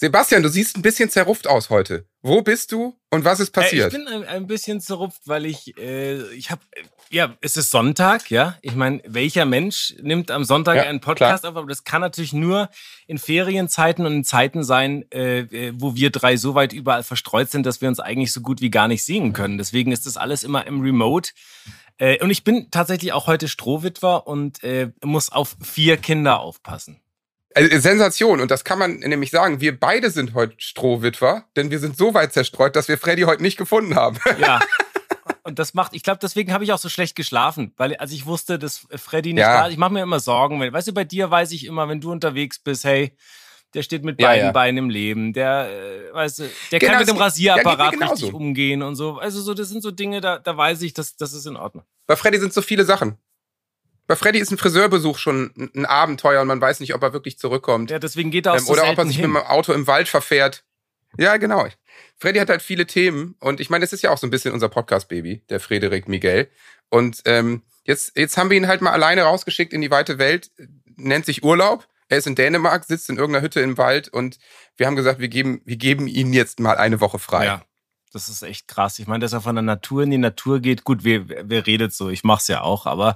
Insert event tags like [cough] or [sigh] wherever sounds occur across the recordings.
Sebastian, du siehst ein bisschen zerrupft aus heute. Wo bist du und was ist passiert? Äh, ich bin ein, ein, bisschen zerrupft, weil ich, äh, ich habe, ja, es ist Sonntag, ja. Ich meine, welcher Mensch nimmt am Sonntag ja, einen Podcast klar. auf? Aber das kann natürlich nur in Ferienzeiten und in Zeiten sein, äh, äh, wo wir drei so weit überall verstreut sind, dass wir uns eigentlich so gut wie gar nicht sehen können. Deswegen ist das alles immer im Remote. Äh, und ich bin tatsächlich auch heute Strohwitwer und äh, muss auf vier Kinder aufpassen. Also, Sensation. Und das kann man nämlich sagen. Wir beide sind heute Strohwitwer, denn wir sind so weit zerstreut, dass wir Freddy heute nicht gefunden haben. Ja. [laughs] Und das macht, ich glaube, deswegen habe ich auch so schlecht geschlafen, weil als ich wusste, dass Freddy nicht ja. da ist, ich mache mir immer Sorgen. Weißt du, bei dir weiß ich immer, wenn du unterwegs bist, hey, der steht mit beiden ja, ja. Beinen im Leben, der, äh, weißt du, der genau, kann mit dem Rasierapparat ja, richtig umgehen und so. Also so, das sind so Dinge, da, da weiß ich, dass das ist in Ordnung. Bei Freddy sind so viele Sachen. Bei Freddy ist ein Friseurbesuch schon ein Abenteuer und man weiß nicht, ob er wirklich zurückkommt. Ja, deswegen geht er auch ähm, so Oder ob er sich hin. mit dem Auto im Wald verfährt. Ja, genau. Freddy hat halt viele Themen und ich meine, das ist ja auch so ein bisschen unser Podcast-Baby, der Frederik Miguel. Und ähm, jetzt, jetzt haben wir ihn halt mal alleine rausgeschickt in die weite Welt, nennt sich Urlaub. Er ist in Dänemark, sitzt in irgendeiner Hütte im Wald und wir haben gesagt, wir geben, wir geben ihn jetzt mal eine Woche frei. Ja. Das ist echt krass. Ich meine, dass er von der Natur in die Natur geht. Gut, wer, wer redet so? Ich mach's ja auch, aber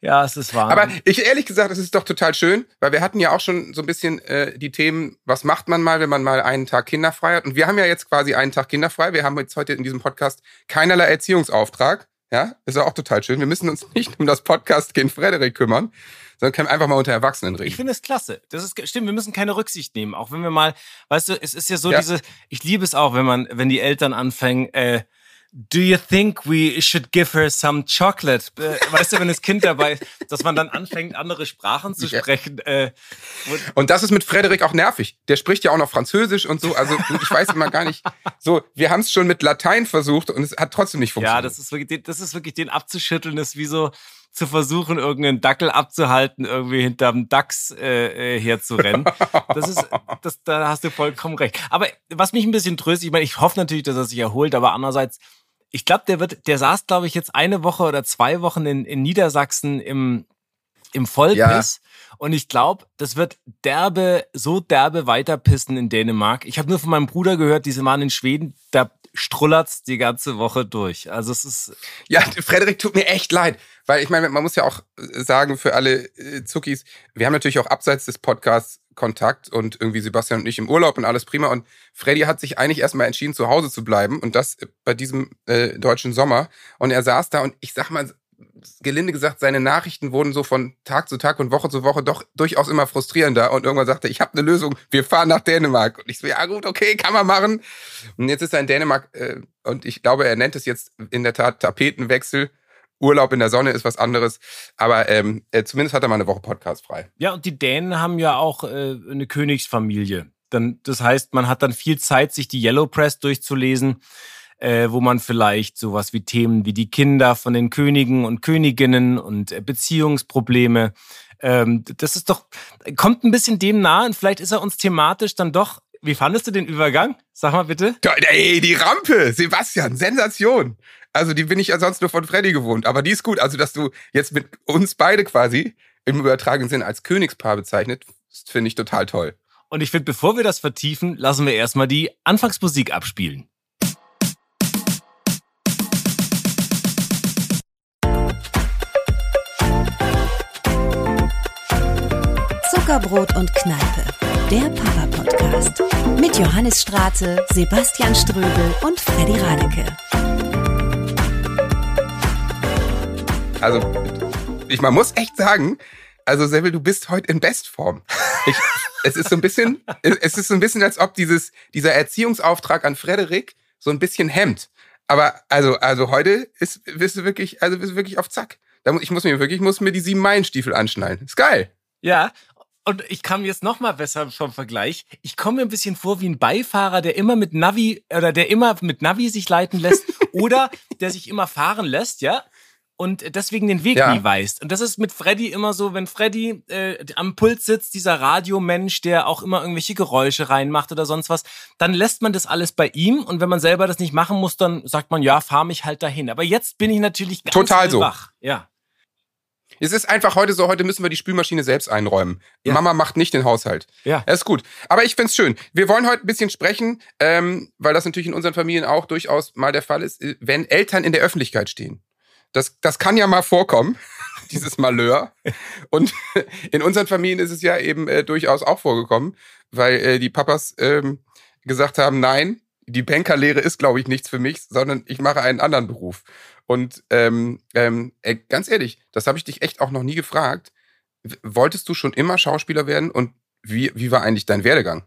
ja, es ist wahr. Aber ich ehrlich gesagt, es ist doch total schön, weil wir hatten ja auch schon so ein bisschen äh, die Themen, was macht man mal, wenn man mal einen Tag kinderfrei hat? Und wir haben ja jetzt quasi einen Tag kinderfrei. Wir haben jetzt heute in diesem Podcast keinerlei Erziehungsauftrag. Ja, ist ja auch total schön. Wir müssen uns [laughs] nicht um das Podcast-Kind Frederik kümmern, sondern können einfach mal unter Erwachsenen reden. Ich finde es klasse. Das ist stimmt. Wir müssen keine Rücksicht nehmen, auch wenn wir mal, weißt du, es ist ja so ja. diese. Ich liebe es auch, wenn man, wenn die Eltern anfangen. Äh, Do you think we should give her some chocolate? Äh, weißt du, wenn das Kind dabei ist, dass man dann anfängt, andere Sprachen zu sprechen. Äh, und das ist mit Frederik auch nervig. Der spricht ja auch noch Französisch und so. Also ich weiß immer gar nicht. So, wir haben es schon mit Latein versucht und es hat trotzdem nicht funktioniert. Ja, das ist wirklich, das ist wirklich den abzuschütteln, ist wie so zu versuchen, irgendeinen Dackel abzuhalten, irgendwie hinterm Dachs äh, äh herzurennen. Das ist, [laughs] das, da hast du vollkommen recht. Aber was mich ein bisschen tröstet, ich meine, ich hoffe natürlich, dass er sich erholt, aber andererseits ich glaube, der wird, der saß, glaube ich, jetzt eine Woche oder zwei Wochen in, in Niedersachsen im, im Vollpiss. Ja. Und ich glaube, das wird derbe, so derbe weiterpissen in Dänemark. Ich habe nur von meinem Bruder gehört, diese Mann in Schweden, da strullert's die ganze Woche durch. Also es ist. Ja, Frederik, tut mir echt leid. Weil ich meine, man muss ja auch sagen, für alle äh, Zuckis, wir haben natürlich auch abseits des Podcasts Kontakt und irgendwie Sebastian und ich im Urlaub und alles prima. Und Freddy hat sich eigentlich erstmal entschieden, zu Hause zu bleiben und das bei diesem äh, deutschen Sommer. Und er saß da und ich sag mal, gelinde gesagt, seine Nachrichten wurden so von Tag zu Tag und Woche zu Woche doch durchaus immer frustrierender. Und irgendwann sagte er, ich habe eine Lösung, wir fahren nach Dänemark. Und ich so, ja gut, okay, kann man machen. Und jetzt ist er in Dänemark äh, und ich glaube, er nennt es jetzt in der Tat Tapetenwechsel. Urlaub in der Sonne ist was anderes. Aber ähm, äh, zumindest hat er mal eine Woche Podcast frei. Ja, und die Dänen haben ja auch äh, eine Königsfamilie. Dann, das heißt, man hat dann viel Zeit, sich die Yellow Press durchzulesen, äh, wo man vielleicht sowas wie Themen wie die Kinder von den Königen und Königinnen und äh, Beziehungsprobleme. Ähm, das ist doch, kommt ein bisschen dem nahe und vielleicht ist er uns thematisch dann doch. Wie fandest du den Übergang? Sag mal bitte. Ey, die Rampe, Sebastian, Sensation. Also die bin ich ja sonst nur von Freddy gewohnt. Aber die ist gut. Also, dass du jetzt mit uns beide quasi im übertragenen Sinn als Königspaar bezeichnet, finde ich total toll. Und ich finde, bevor wir das vertiefen, lassen wir erstmal die Anfangsmusik abspielen. Zuckerbrot und Kneipe, der Papa-Podcast. Mit Johannes Straße, Sebastian Ströbel und Freddy Radeke. Also, ich, man muss echt sagen, also Seville, du bist heute in Bestform. Ich, es ist so ein bisschen, es ist so ein bisschen, als ob dieses, dieser Erziehungsauftrag an Frederik so ein bisschen hemmt. Aber also, also heute ist, bist du wirklich, also bist du wirklich auf Zack. Ich muss mir wirklich, ich muss mir die sieben Meilenstiefel anschnallen. Ist geil. Ja, und ich kam jetzt noch mal besser vom Vergleich. Ich komme mir ein bisschen vor wie ein Beifahrer, der immer mit Navi oder der immer mit Navi sich leiten lässt [laughs] oder der sich immer fahren lässt, ja? und deswegen den Weg ja. nie weißt. Und das ist mit Freddy immer so, wenn Freddy äh, am Puls sitzt, dieser Radiomensch, der auch immer irgendwelche Geräusche reinmacht oder sonst was, dann lässt man das alles bei ihm und wenn man selber das nicht machen muss, dann sagt man, ja, fahr mich halt dahin. Aber jetzt bin ich natürlich ganz Total so. wach. Ja. Es ist einfach heute so, heute müssen wir die Spülmaschine selbst einräumen. Ja. Mama macht nicht den Haushalt. Ja. Das ist gut. Aber ich find's schön. Wir wollen heute ein bisschen sprechen, ähm, weil das natürlich in unseren Familien auch durchaus mal der Fall ist, äh, wenn Eltern in der Öffentlichkeit stehen. Das, das kann ja mal vorkommen, [laughs] dieses Malheur. Und [laughs] in unseren Familien ist es ja eben äh, durchaus auch vorgekommen, weil äh, die Papas ähm, gesagt haben, nein, die Bankerlehre ist, glaube ich, nichts für mich, sondern ich mache einen anderen Beruf. Und ähm, ähm, ey, ganz ehrlich, das habe ich dich echt auch noch nie gefragt. Wolltest du schon immer Schauspieler werden und wie, wie war eigentlich dein Werdegang?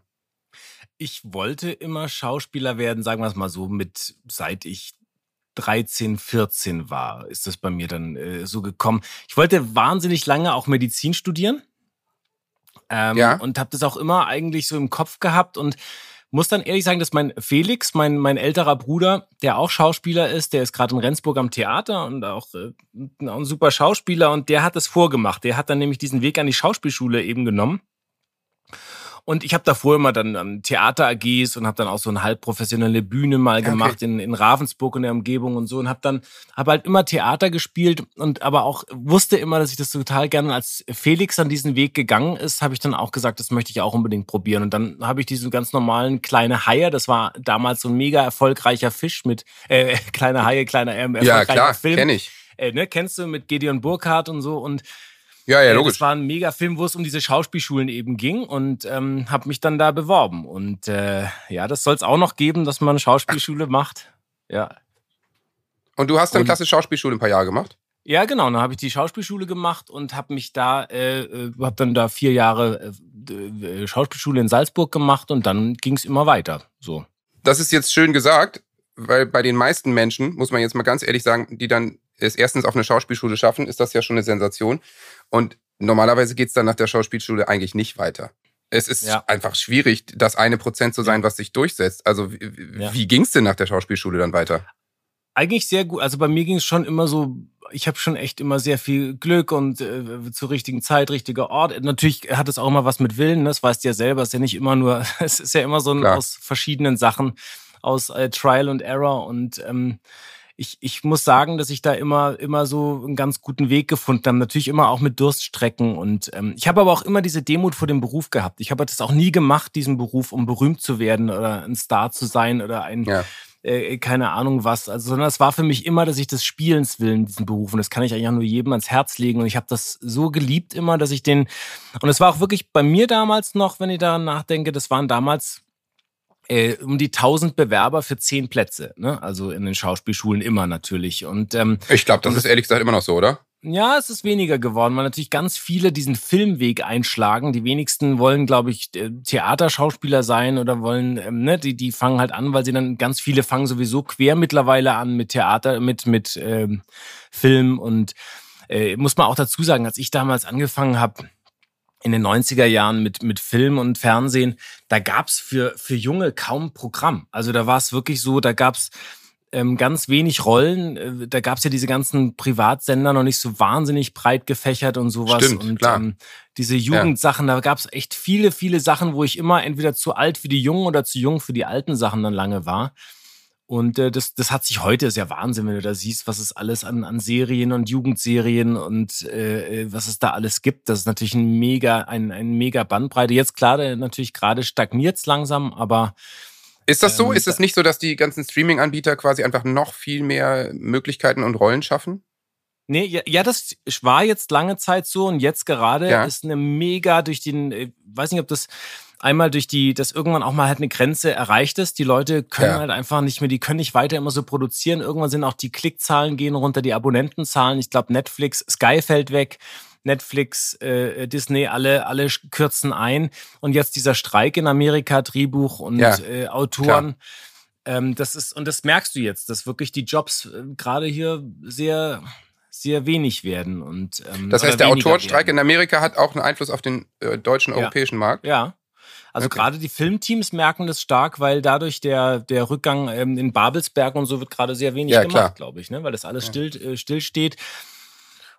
Ich wollte immer Schauspieler werden, sagen wir es mal so, mit seit ich 13, 14 war, ist das bei mir dann äh, so gekommen. Ich wollte wahnsinnig lange auch Medizin studieren. Ähm, ja. Und habe das auch immer eigentlich so im Kopf gehabt und muss dann ehrlich sagen, dass mein Felix, mein, mein älterer Bruder, der auch Schauspieler ist, der ist gerade in Rendsburg am Theater und auch äh, ein super Schauspieler und der hat das vorgemacht. Der hat dann nämlich diesen Weg an die Schauspielschule eben genommen und ich habe davor immer dann an Theater-AGs und habe dann auch so eine halbprofessionelle Bühne mal gemacht okay. in, in Ravensburg und der Umgebung und so und habe dann habe halt immer Theater gespielt und aber auch wusste immer, dass ich das total gerne als Felix an diesen Weg gegangen ist, habe ich dann auch gesagt, das möchte ich auch unbedingt probieren und dann habe ich diesen ganz normalen kleine Haie, das war damals so ein mega erfolgreicher Fisch mit äh, [laughs] kleine Haie, kleiner äh, erfolgreicher ja, klar, Film. Kenn ich. Äh, ne, kennst du mit Gideon Burkhardt und so und ja, ja, logisch. Das war ein Megafilm, wo es um diese Schauspielschulen eben ging und ähm, habe mich dann da beworben. Und äh, ja, das soll es auch noch geben, dass man Schauspielschule macht. Ja. Und du hast dann klasse Schauspielschule ein paar Jahre gemacht? Ja, genau. Dann habe ich die Schauspielschule gemacht und habe mich da, äh, äh habe dann da vier Jahre äh, äh, Schauspielschule in Salzburg gemacht und dann ging es immer weiter. So. Das ist jetzt schön gesagt, weil bei den meisten Menschen, muss man jetzt mal ganz ehrlich sagen, die dann es erstens auf eine Schauspielschule schaffen, ist das ja schon eine Sensation. Und normalerweise geht's dann nach der Schauspielschule eigentlich nicht weiter. Es ist ja. einfach schwierig, das eine Prozent zu sein, was sich durchsetzt. Also wie, ja. wie ging's denn nach der Schauspielschule dann weiter? Eigentlich sehr gut. Also bei mir ging es schon immer so, ich habe schon echt immer sehr viel Glück und äh, zur richtigen Zeit, richtiger Ort. Natürlich hat es auch immer was mit Willen, ne? das weißt du ja selber, es ist ja nicht immer nur, [laughs] es ist ja immer so ein, aus verschiedenen Sachen, aus äh, Trial und Error und ähm, ich, ich muss sagen, dass ich da immer, immer so einen ganz guten Weg gefunden habe. Natürlich immer auch mit Durststrecken. Und ähm, ich habe aber auch immer diese Demut vor dem Beruf gehabt. Ich habe das auch nie gemacht, diesen Beruf, um berühmt zu werden oder ein Star zu sein oder ein. Ja. Äh, keine Ahnung was, also sondern es war für mich immer, dass ich des Spielens willen diesen Beruf und das kann ich eigentlich auch nur jedem ans Herz legen und ich habe das so geliebt immer, dass ich den und es war auch wirklich bei mir damals noch, wenn ich daran nachdenke, das waren damals äh, um die 1000 Bewerber für 10 Plätze. Ne? Also in den Schauspielschulen immer natürlich. Und ähm, ich glaube, das ist ehrlich gesagt immer noch so, oder? Ja, es ist weniger geworden, weil natürlich ganz viele diesen Filmweg einschlagen. Die wenigsten wollen, glaube ich, äh, Theaterschauspieler sein oder wollen, ähm, ne, die, die fangen halt an, weil sie dann ganz viele fangen sowieso quer mittlerweile an mit Theater, mit, mit ähm, Film und äh, muss man auch dazu sagen, als ich damals angefangen habe, in den 90er Jahren mit, mit Film und Fernsehen, da gab's für, für Junge kaum Programm. Also da war es wirklich so, da gab's ähm, ganz wenig Rollen. Äh, da gab's ja diese ganzen Privatsender noch nicht so wahnsinnig breit gefächert und sowas. Stimmt, und klar. Ähm, diese Jugendsachen, ja. da gab's echt viele, viele Sachen, wo ich immer entweder zu alt für die Jungen oder zu jung für die alten Sachen dann lange war. Und äh, das, das hat sich heute, ist ja Wahnsinn, wenn du da siehst, was es alles an, an Serien und Jugendserien und äh, äh was es da alles gibt. Das ist natürlich ein mega, ein, ein mega Bandbreite. Jetzt klar, natürlich gerade stagniert es langsam, aber ist das so? Ähm, ist es nicht so, dass die ganzen Streaming-Anbieter quasi einfach noch viel mehr Möglichkeiten und Rollen schaffen? Nee, ja, ja, das war jetzt lange Zeit so und jetzt gerade ja. ist eine mega durch den, ich äh, weiß nicht, ob das einmal durch die, dass irgendwann auch mal halt eine Grenze erreicht ist. Die Leute können ja. halt einfach nicht mehr, die können nicht weiter immer so produzieren. Irgendwann sind auch die Klickzahlen gehen runter, die Abonnentenzahlen. Ich glaube, Netflix, Sky fällt weg. Netflix, äh, Disney, alle, alle kürzen ein. Und jetzt dieser Streik in Amerika, Drehbuch und ja, äh, Autoren. Ähm, das ist, und das merkst du jetzt, dass wirklich die Jobs äh, gerade hier sehr, sehr wenig werden. Und, ähm, das heißt, der Autorenstreik in Amerika hat auch einen Einfluss auf den äh, deutschen, ja. europäischen Markt? Ja. Also okay. gerade die Filmteams merken das stark, weil dadurch der, der Rückgang ähm, in Babelsberg und so wird gerade sehr wenig ja, gemacht, glaube ich, ne? weil das alles ja. still, äh, still steht.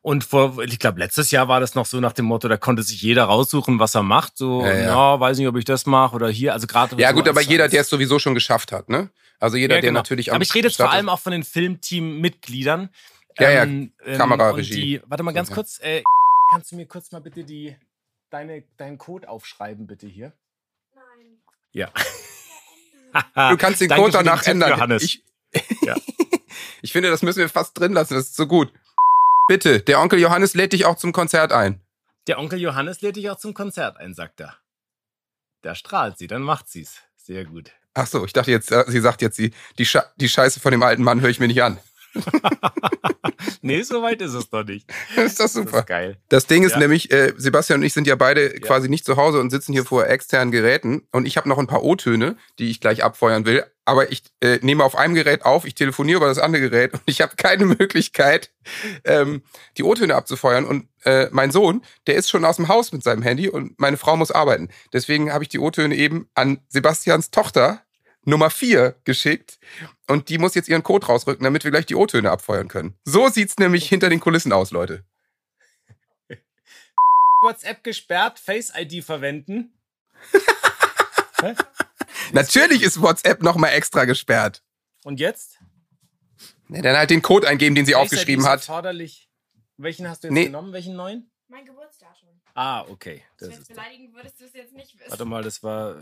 Und vor, ich glaube, letztes Jahr war das noch so nach dem Motto, da konnte sich jeder raussuchen, was er macht. So, ja, ja. weiß nicht, ob ich das mache oder hier. Also gerade. Ja, so gut, aber jeder, der es sowieso schon geschafft hat, ne? Also jeder, ja, genau. der natürlich auch. Aber ich rede jetzt vor allem auch von den Filmteam-Mitgliedern, Ja, ja, Ähm, ähm, Kamera, und Regie. Die, warte mal ganz Ja. kurz. Äh, kannst du mir kurz mal bitte die, deine, deinen Code aufschreiben, bitte hier? Nein. Ja. [laughs] Du kannst den Code den danach Tipp, ändern. Johannes. Ich, [laughs] Ja. [laughs] ich finde, das müssen wir fast drin lassen. Das ist so gut. Bitte, der Onkel Johannes lädt dich auch zum Konzert ein. Der Onkel Johannes lädt dich auch zum Konzert ein, sagt er. Da strahlt sie, dann macht sie's. Sehr gut. Ach so, ich dachte jetzt, äh, sie sagt jetzt, die, die, Sche die Scheiße von dem alten Mann höre ich mir nicht an. [laughs] nee, so weit ist es [laughs] doch nicht. ist das Das super. ist geil. Das Ding ist Ja. nämlich, äh, Sebastian und ich sind ja beide quasi nicht zu Hause und sitzen hier vor externen Geräten. Und ich habe noch ein paar O-Töne, die ich gleich abfeuern will. Aber ich äh, nehme auf einem Gerät auf, ich telefoniere über das andere Gerät und ich habe keine [laughs] Möglichkeit, ähm, die O-Töne abzufeuern. Und äh, mein Sohn, der ist schon aus dem Haus mit seinem Handy und meine Frau muss arbeiten. Deswegen habe ich die O-Töne eben an Sebastians Tochter Nummer 4 geschickt und die muss jetzt ihren Code rausrücken, damit wir gleich die O-Töne abfeuern können. So sieht's nämlich hinter den Kulissen aus, Leute. [laughs] WhatsApp gesperrt, Face ID verwenden. [laughs] Natürlich ist WhatsApp nochmal extra gesperrt. Und jetzt? Ja, dann halt den Code eingeben, den sie Face aufgeschrieben ID ist hat. Welchen hast du jetzt Nee. genommen? Welchen neuen? Mein Geburtsdatum. Ah, okay. Das wenn ist beleidigen würdest du es jetzt nicht wissen. Warte mal, das war.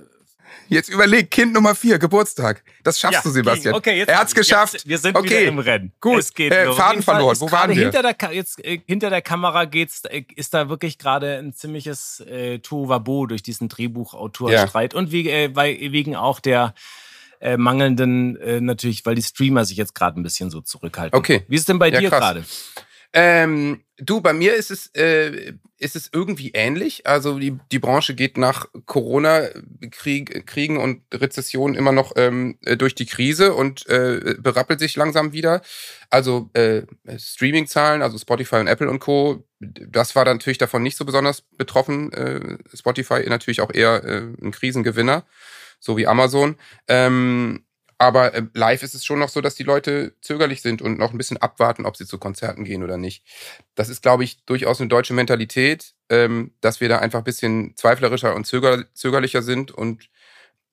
Jetzt überleg, Kind Nummer 4, Geburtstag. Das schaffst du, Sebastian. ging. Okay, jetzt er hat's geschafft. Jetzt, wir sind okay. wieder im Rennen. Gut. Es geht Äh. Faden verloren. Wo waren wir? Hinter der, Ka- jetzt, äh, hinter der Kamera geht's, äh, ist da wirklich gerade ein ziemliches äh, Tohuwabo durch diesen Drehbuchautorstreit und wie, äh, weil, wegen auch der äh, mangelnden, äh, natürlich, weil die Streamer sich jetzt gerade ein bisschen so zurückhalten. Okay. Wie ist es denn bei Ja, dir gerade? Ähm, du, bei mir ist es, äh, ist es irgendwie ähnlich. Also die, die Branche geht nach Corona-Kriegen Kriegen und Rezession immer noch ähm, äh, durch die Krise und äh, berappelt sich langsam wieder. Also äh, Streaming-Zahlen, also Spotify und Apple und Co., das war natürlich davon nicht so besonders betroffen. Äh, Spotify natürlich auch eher äh, ein Krisengewinner, so wie Amazon. Ähm, aber äh, live ist es schon noch so, dass die Leute zögerlich sind und noch ein bisschen abwarten, ob sie zu Konzerten gehen oder nicht. Das ist, glaube ich, durchaus eine deutsche Mentalität, ähm, dass wir da einfach ein bisschen zweiflerischer und zöger zögerlicher sind. Und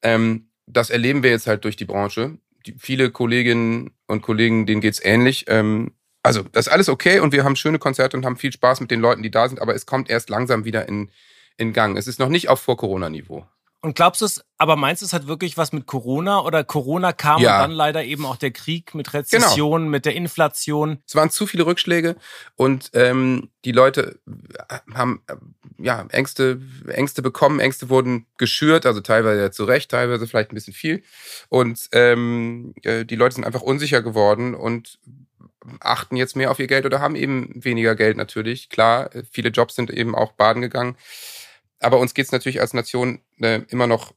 ähm, das erleben wir jetzt halt durch die Branche. Die, viele Kolleginnen und Kollegen, denen geht's ähnlich. Ähm, also, das ist alles okay und wir haben schöne Konzerte und haben viel Spaß mit den Leuten, die da sind, aber es kommt erst langsam wieder in, in Gang. Es ist noch nicht auf Vor-Corona-Niveau. Und glaubst du es, aber meinst du, es hat wirklich was mit Corona oder Corona kam Ja. Genau. und dann leider eben auch der Krieg mit Rezession, mit der Inflation? Es waren zu viele Rückschläge und ähm, die Leute haben äh, ja Ängste, Ängste bekommen, Ängste wurden geschürt, also teilweise zu Recht, teilweise vielleicht ein bisschen viel. Und ähm, äh, die Leute sind einfach unsicher geworden und achten jetzt mehr auf ihr Geld oder haben eben weniger Geld natürlich. Klar, äh, viele Jobs sind eben auch baden gegangen. Aber uns geht's natürlich als Nation äh, immer noch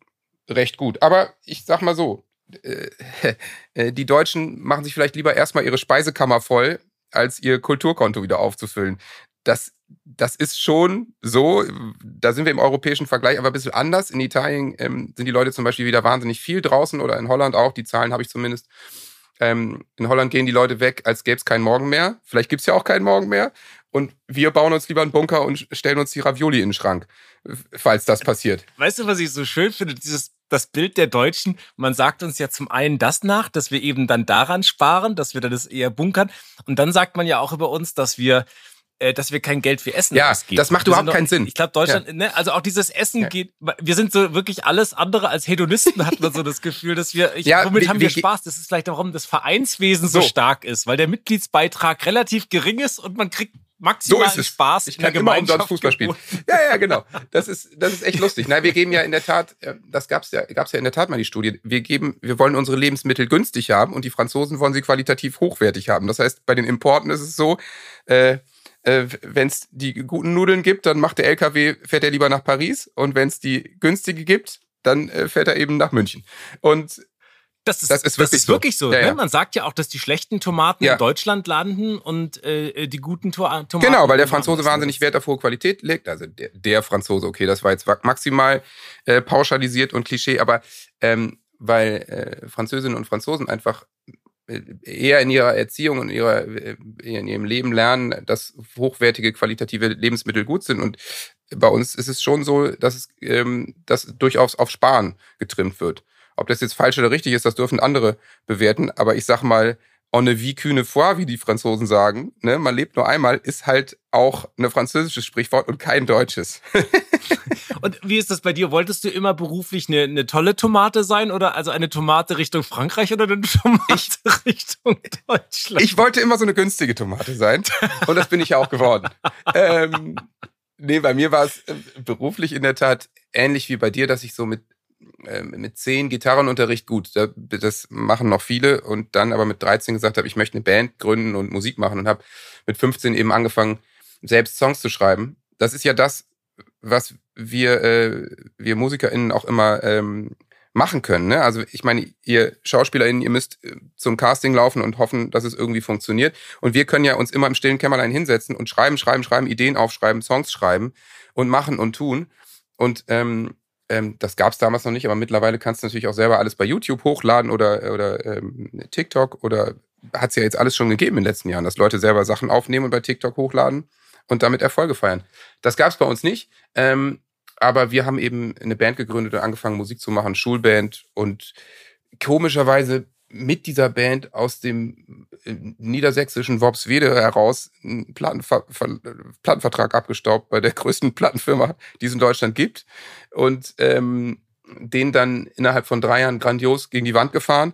recht gut. Aber ich sag mal so, äh, [laughs] äh, die Deutschen machen sich vielleicht lieber erstmal ihre Speisekammer voll, als ihr Kulturkonto wieder aufzufüllen. Das, das ist schon so, da sind wir im europäischen Vergleich aber ein bisschen anders. In Italien ähm, sind die Leute zum Beispiel wieder wahnsinnig viel draußen oder in Holland auch, die Zahlen habe ich zumindest. Ähm, in Holland gehen die Leute weg, als gäbe es keinen Morgen mehr. Vielleicht gibt's ja auch keinen Morgen mehr. Und wir bauen uns lieber einen Bunker und stellen uns die Ravioli in den Schrank, falls das passiert. Weißt du, was ich so schön finde? Dieses, das Bild der Deutschen. Man sagt uns ja zum einen das nach, dass wir eben dann daran sparen, dass wir dann das eher bunkern. Und dann sagt man ja auch über uns, dass wir äh, dass wir kein Geld für Essen Ja, ausgeben. das macht Wir überhaupt sind doch- keinen Sinn. Ich glaube, Deutschland, ne, also auch dieses Essen Ja. geht, wir sind so wirklich alles andere als Hedonisten, hat man so das Gefühl, dass wir, ich, Ja, womit wir- haben wir wir Spaß? Das ist vielleicht warum das Vereinswesen so, So. stark ist, weil der Mitgliedsbeitrag relativ gering ist und man kriegt maximal So ist es. Spaß Ich in kann immer Gemeinschaft. umsonst Fußball spielen. Ja, ja, genau. Das ist, das ist echt lustig. Nein, wir geben ja in der Tat, äh, das gab's ja, gab's ja in der Tat mal die Studie. Wir geben, wir wollen unsere Lebensmittel günstig haben und die Franzosen wollen sie qualitativ hochwertig haben. Das heißt, bei den Importen ist es so, äh, äh, wenn es die guten Nudeln gibt, dann macht der LKW, fährt er lieber nach Paris und wenn es die günstige gibt, dann äh, fährt er eben nach München. Und Das ist, Das ist wirklich so. wirklich so. Ja, ne? ja. Man sagt ja auch, dass die schlechten Tomaten Ja. in Deutschland landen und äh, die guten To Tomaten. Genau, weil der. Franzose wahnsinnig Wert auf hohe Qualität legt. Also der, der Franzose, okay, das war jetzt maximal äh, pauschalisiert und Klischee, aber ähm, weil äh, Französinnen und Franzosen einfach äh, eher in ihrer Erziehung und ihrer, äh, in ihrem Leben lernen, dass hochwertige, qualitative Lebensmittel gut sind. Und bei uns ist es schon so, dass es ähm, dass durchaus auf Sparen getrimmt wird. Ob das jetzt falsch oder richtig ist, das dürfen andere bewerten. Aber ich sag mal, on ne vie qu'une fois, wie die Franzosen sagen, ne, man lebt nur einmal, ist halt auch ein französisches Sprichwort und kein deutsches. [laughs] und wie ist das bei dir? Wolltest du immer beruflich eine, eine tolle Tomate sein oder also eine Tomate Richtung Frankreich oder eine Tomate ich, [laughs] Richtung Deutschland? Ich wollte immer so eine günstige Tomate sein und das bin ich ja auch geworden. ähm, nee, bei mir war es äh, beruflich in der Tat ähnlich wie bei dir, dass ich so mit mit zehn Gitarrenunterricht gut. Das machen noch viele und dann aber mit 13 gesagt habe, ich möchte eine Band gründen und Musik machen und habe mit 15 eben angefangen, selbst Songs zu schreiben. Das ist ja das, was wir, äh, wir MusikerInnen auch immer ähm, machen können. Ne? Also ich meine, ihr SchauspielerInnen, ihr müsst äh, zum Casting laufen und hoffen, dass es irgendwie funktioniert. Und wir können ja uns immer im stillen Kämmerlein hinsetzen und schreiben, schreiben, schreiben, Ideen aufschreiben, Songs schreiben und machen und tun. Und ähm, ähm, das gab es damals noch nicht, aber mittlerweile kannst du natürlich auch selber alles bei YouTube hochladen oder, oder ähm, TikTok oder hat es ja jetzt alles schon gegeben in den letzten Jahren, dass Leute selber Sachen aufnehmen und bei TikTok hochladen und damit Erfolge feiern. Das gab es bei uns nicht, ähm, aber wir haben eben eine Band gegründet und angefangen Musik zu machen, Schulband und komischerweise mit dieser Band aus dem äh, niedersächsischen Worpswede heraus einen Plattenver Plattenvertrag abgestaubt bei der [laughs] größten Plattenfirma, die es in Deutschland gibt. Und ähm, den dann innerhalb von drei Jahren grandios gegen die Wand gefahren.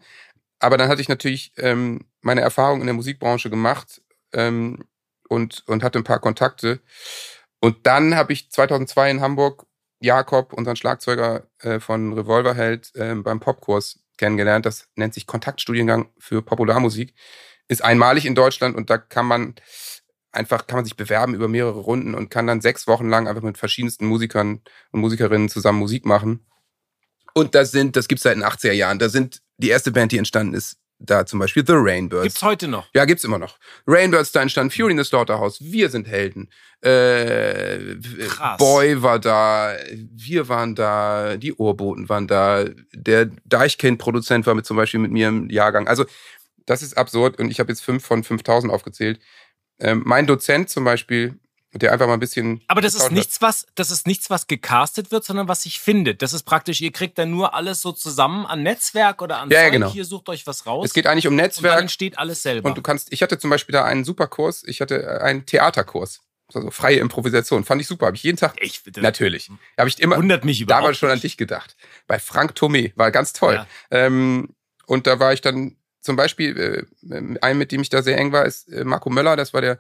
Aber dann hatte ich natürlich ähm, meine Erfahrung in der Musikbranche gemacht ähm, und, und hatte ein paar Kontakte. Und dann habe ich 2002 in Hamburg Jakob, unseren Schlagzeuger äh, von Revolverheld, äh, beim Popkurs kennengelernt. Das nennt sich Kontaktstudiengang für Popularmusik. Ist einmalig in Deutschland und da kann man einfach, kann man sich bewerben über mehrere Runden und kann dann sechs Wochen lang einfach mit verschiedensten Musikern und Musikerinnen zusammen Musik machen. Und das sind, das gibt's seit den 80er Jahren. Da sind die erste Band, die entstanden ist, da zum Beispiel The Rainbirds. Gibt's heute noch? Ja, gibt's immer noch. Rainbirds da entstanden, Fury in the Slaughterhouse, Wir sind Helden. Äh, Krass. Boy war da, wir waren da, die Ohrboten waren da, der Deichkind-Produzent war mit zum Beispiel mit mir im Jahrgang. Also das ist absurd und ich habe jetzt fünf von 5000 aufgezählt. Ähm, mein Dozent zum Beispiel der einfach mal ein bisschen. Aber das ist nichts, was, das ist nichts, was gecastet wird, sondern was sich findet. Das ist praktisch, ihr kriegt dann nur alles so zusammen an Netzwerk oder an ja, ja, genau. hier sucht euch was raus. Es geht eigentlich um Netzwerk. Und dann entsteht alles selber. Und du kannst, ich hatte zum Beispiel da einen super Kurs, ich hatte äh, einen Theaterkurs. Also freie Improvisation. Fand ich super. Habe ich jeden Tag. Ich bitte. Natürlich. Habe ich immer. Wundert mich. Damals schon an dich gedacht. Bei Frank Thomé. War ganz toll. Ja. Ähm, und da war ich dann zum Beispiel, äh, einem, mit dem ich da sehr eng war, ist äh, Marco Möller. Das war der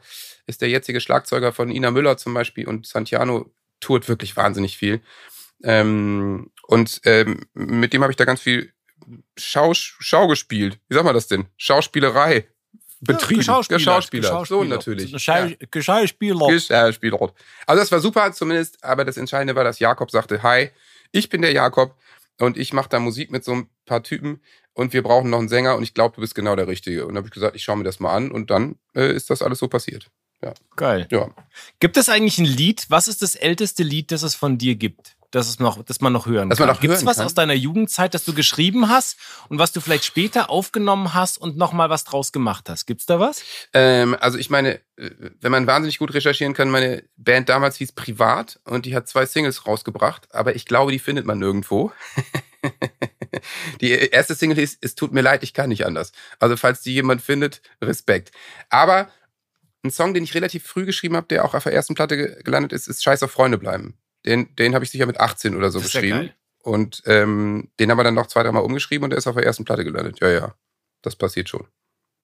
ist der jetzige Schlagzeuger von Ina Müller zum Beispiel und Santiano tourt wirklich wahnsinnig viel. Ähm, und ähm, mit dem habe ich da ganz viel Schau, Schau gespielt. Wie sagt man das denn? Schauspielerei betrieben. Ja, Geschauspieler. Geschauspieler. So natürlich. Geschauspieler. Geschauspieler. Also das war super zumindest, aber das Entscheidende war, dass Jakob sagte, hi, ich bin der Jakob und ich mache da Musik mit so ein paar Typen und wir brauchen noch einen Sänger und ich glaube, du bist genau der Richtige. Und dann habe ich gesagt, ich schaue mir das mal an und dann äh, ist das alles so passiert. Ja. Geil. Ja. Gibt es eigentlich ein Lied? Was ist das älteste Lied, das es von dir gibt? Das, es noch, das man noch hören das kann. Gibt es was kann? aus deiner Jugendzeit, das du geschrieben hast und was du vielleicht später aufgenommen hast und nochmal was draus gemacht hast? Gibt's da was? Ähm, also ich meine, äh, wenn man wahnsinnig gut recherchieren kann, meine Band damals hieß Privat und die hat zwei Singles rausgebracht, aber ich glaube, die findet man nirgendwo. [laughs] [laughs] die erste Single ist, es tut mir leid, ich kann nicht anders. Also falls die jemand findet, Respekt. Aber ein Song, den ich relativ früh geschrieben habe, der auch auf der ersten Platte gelandet ist, ist Scheiß auf Freunde bleiben. Den, den habe ich sicher mit 18 oder so das geschrieben. Und ähm, den haben wir dann noch zwei, dreimal umgeschrieben und der ist auf der ersten Platte gelandet. Ja, ja. Das passiert schon.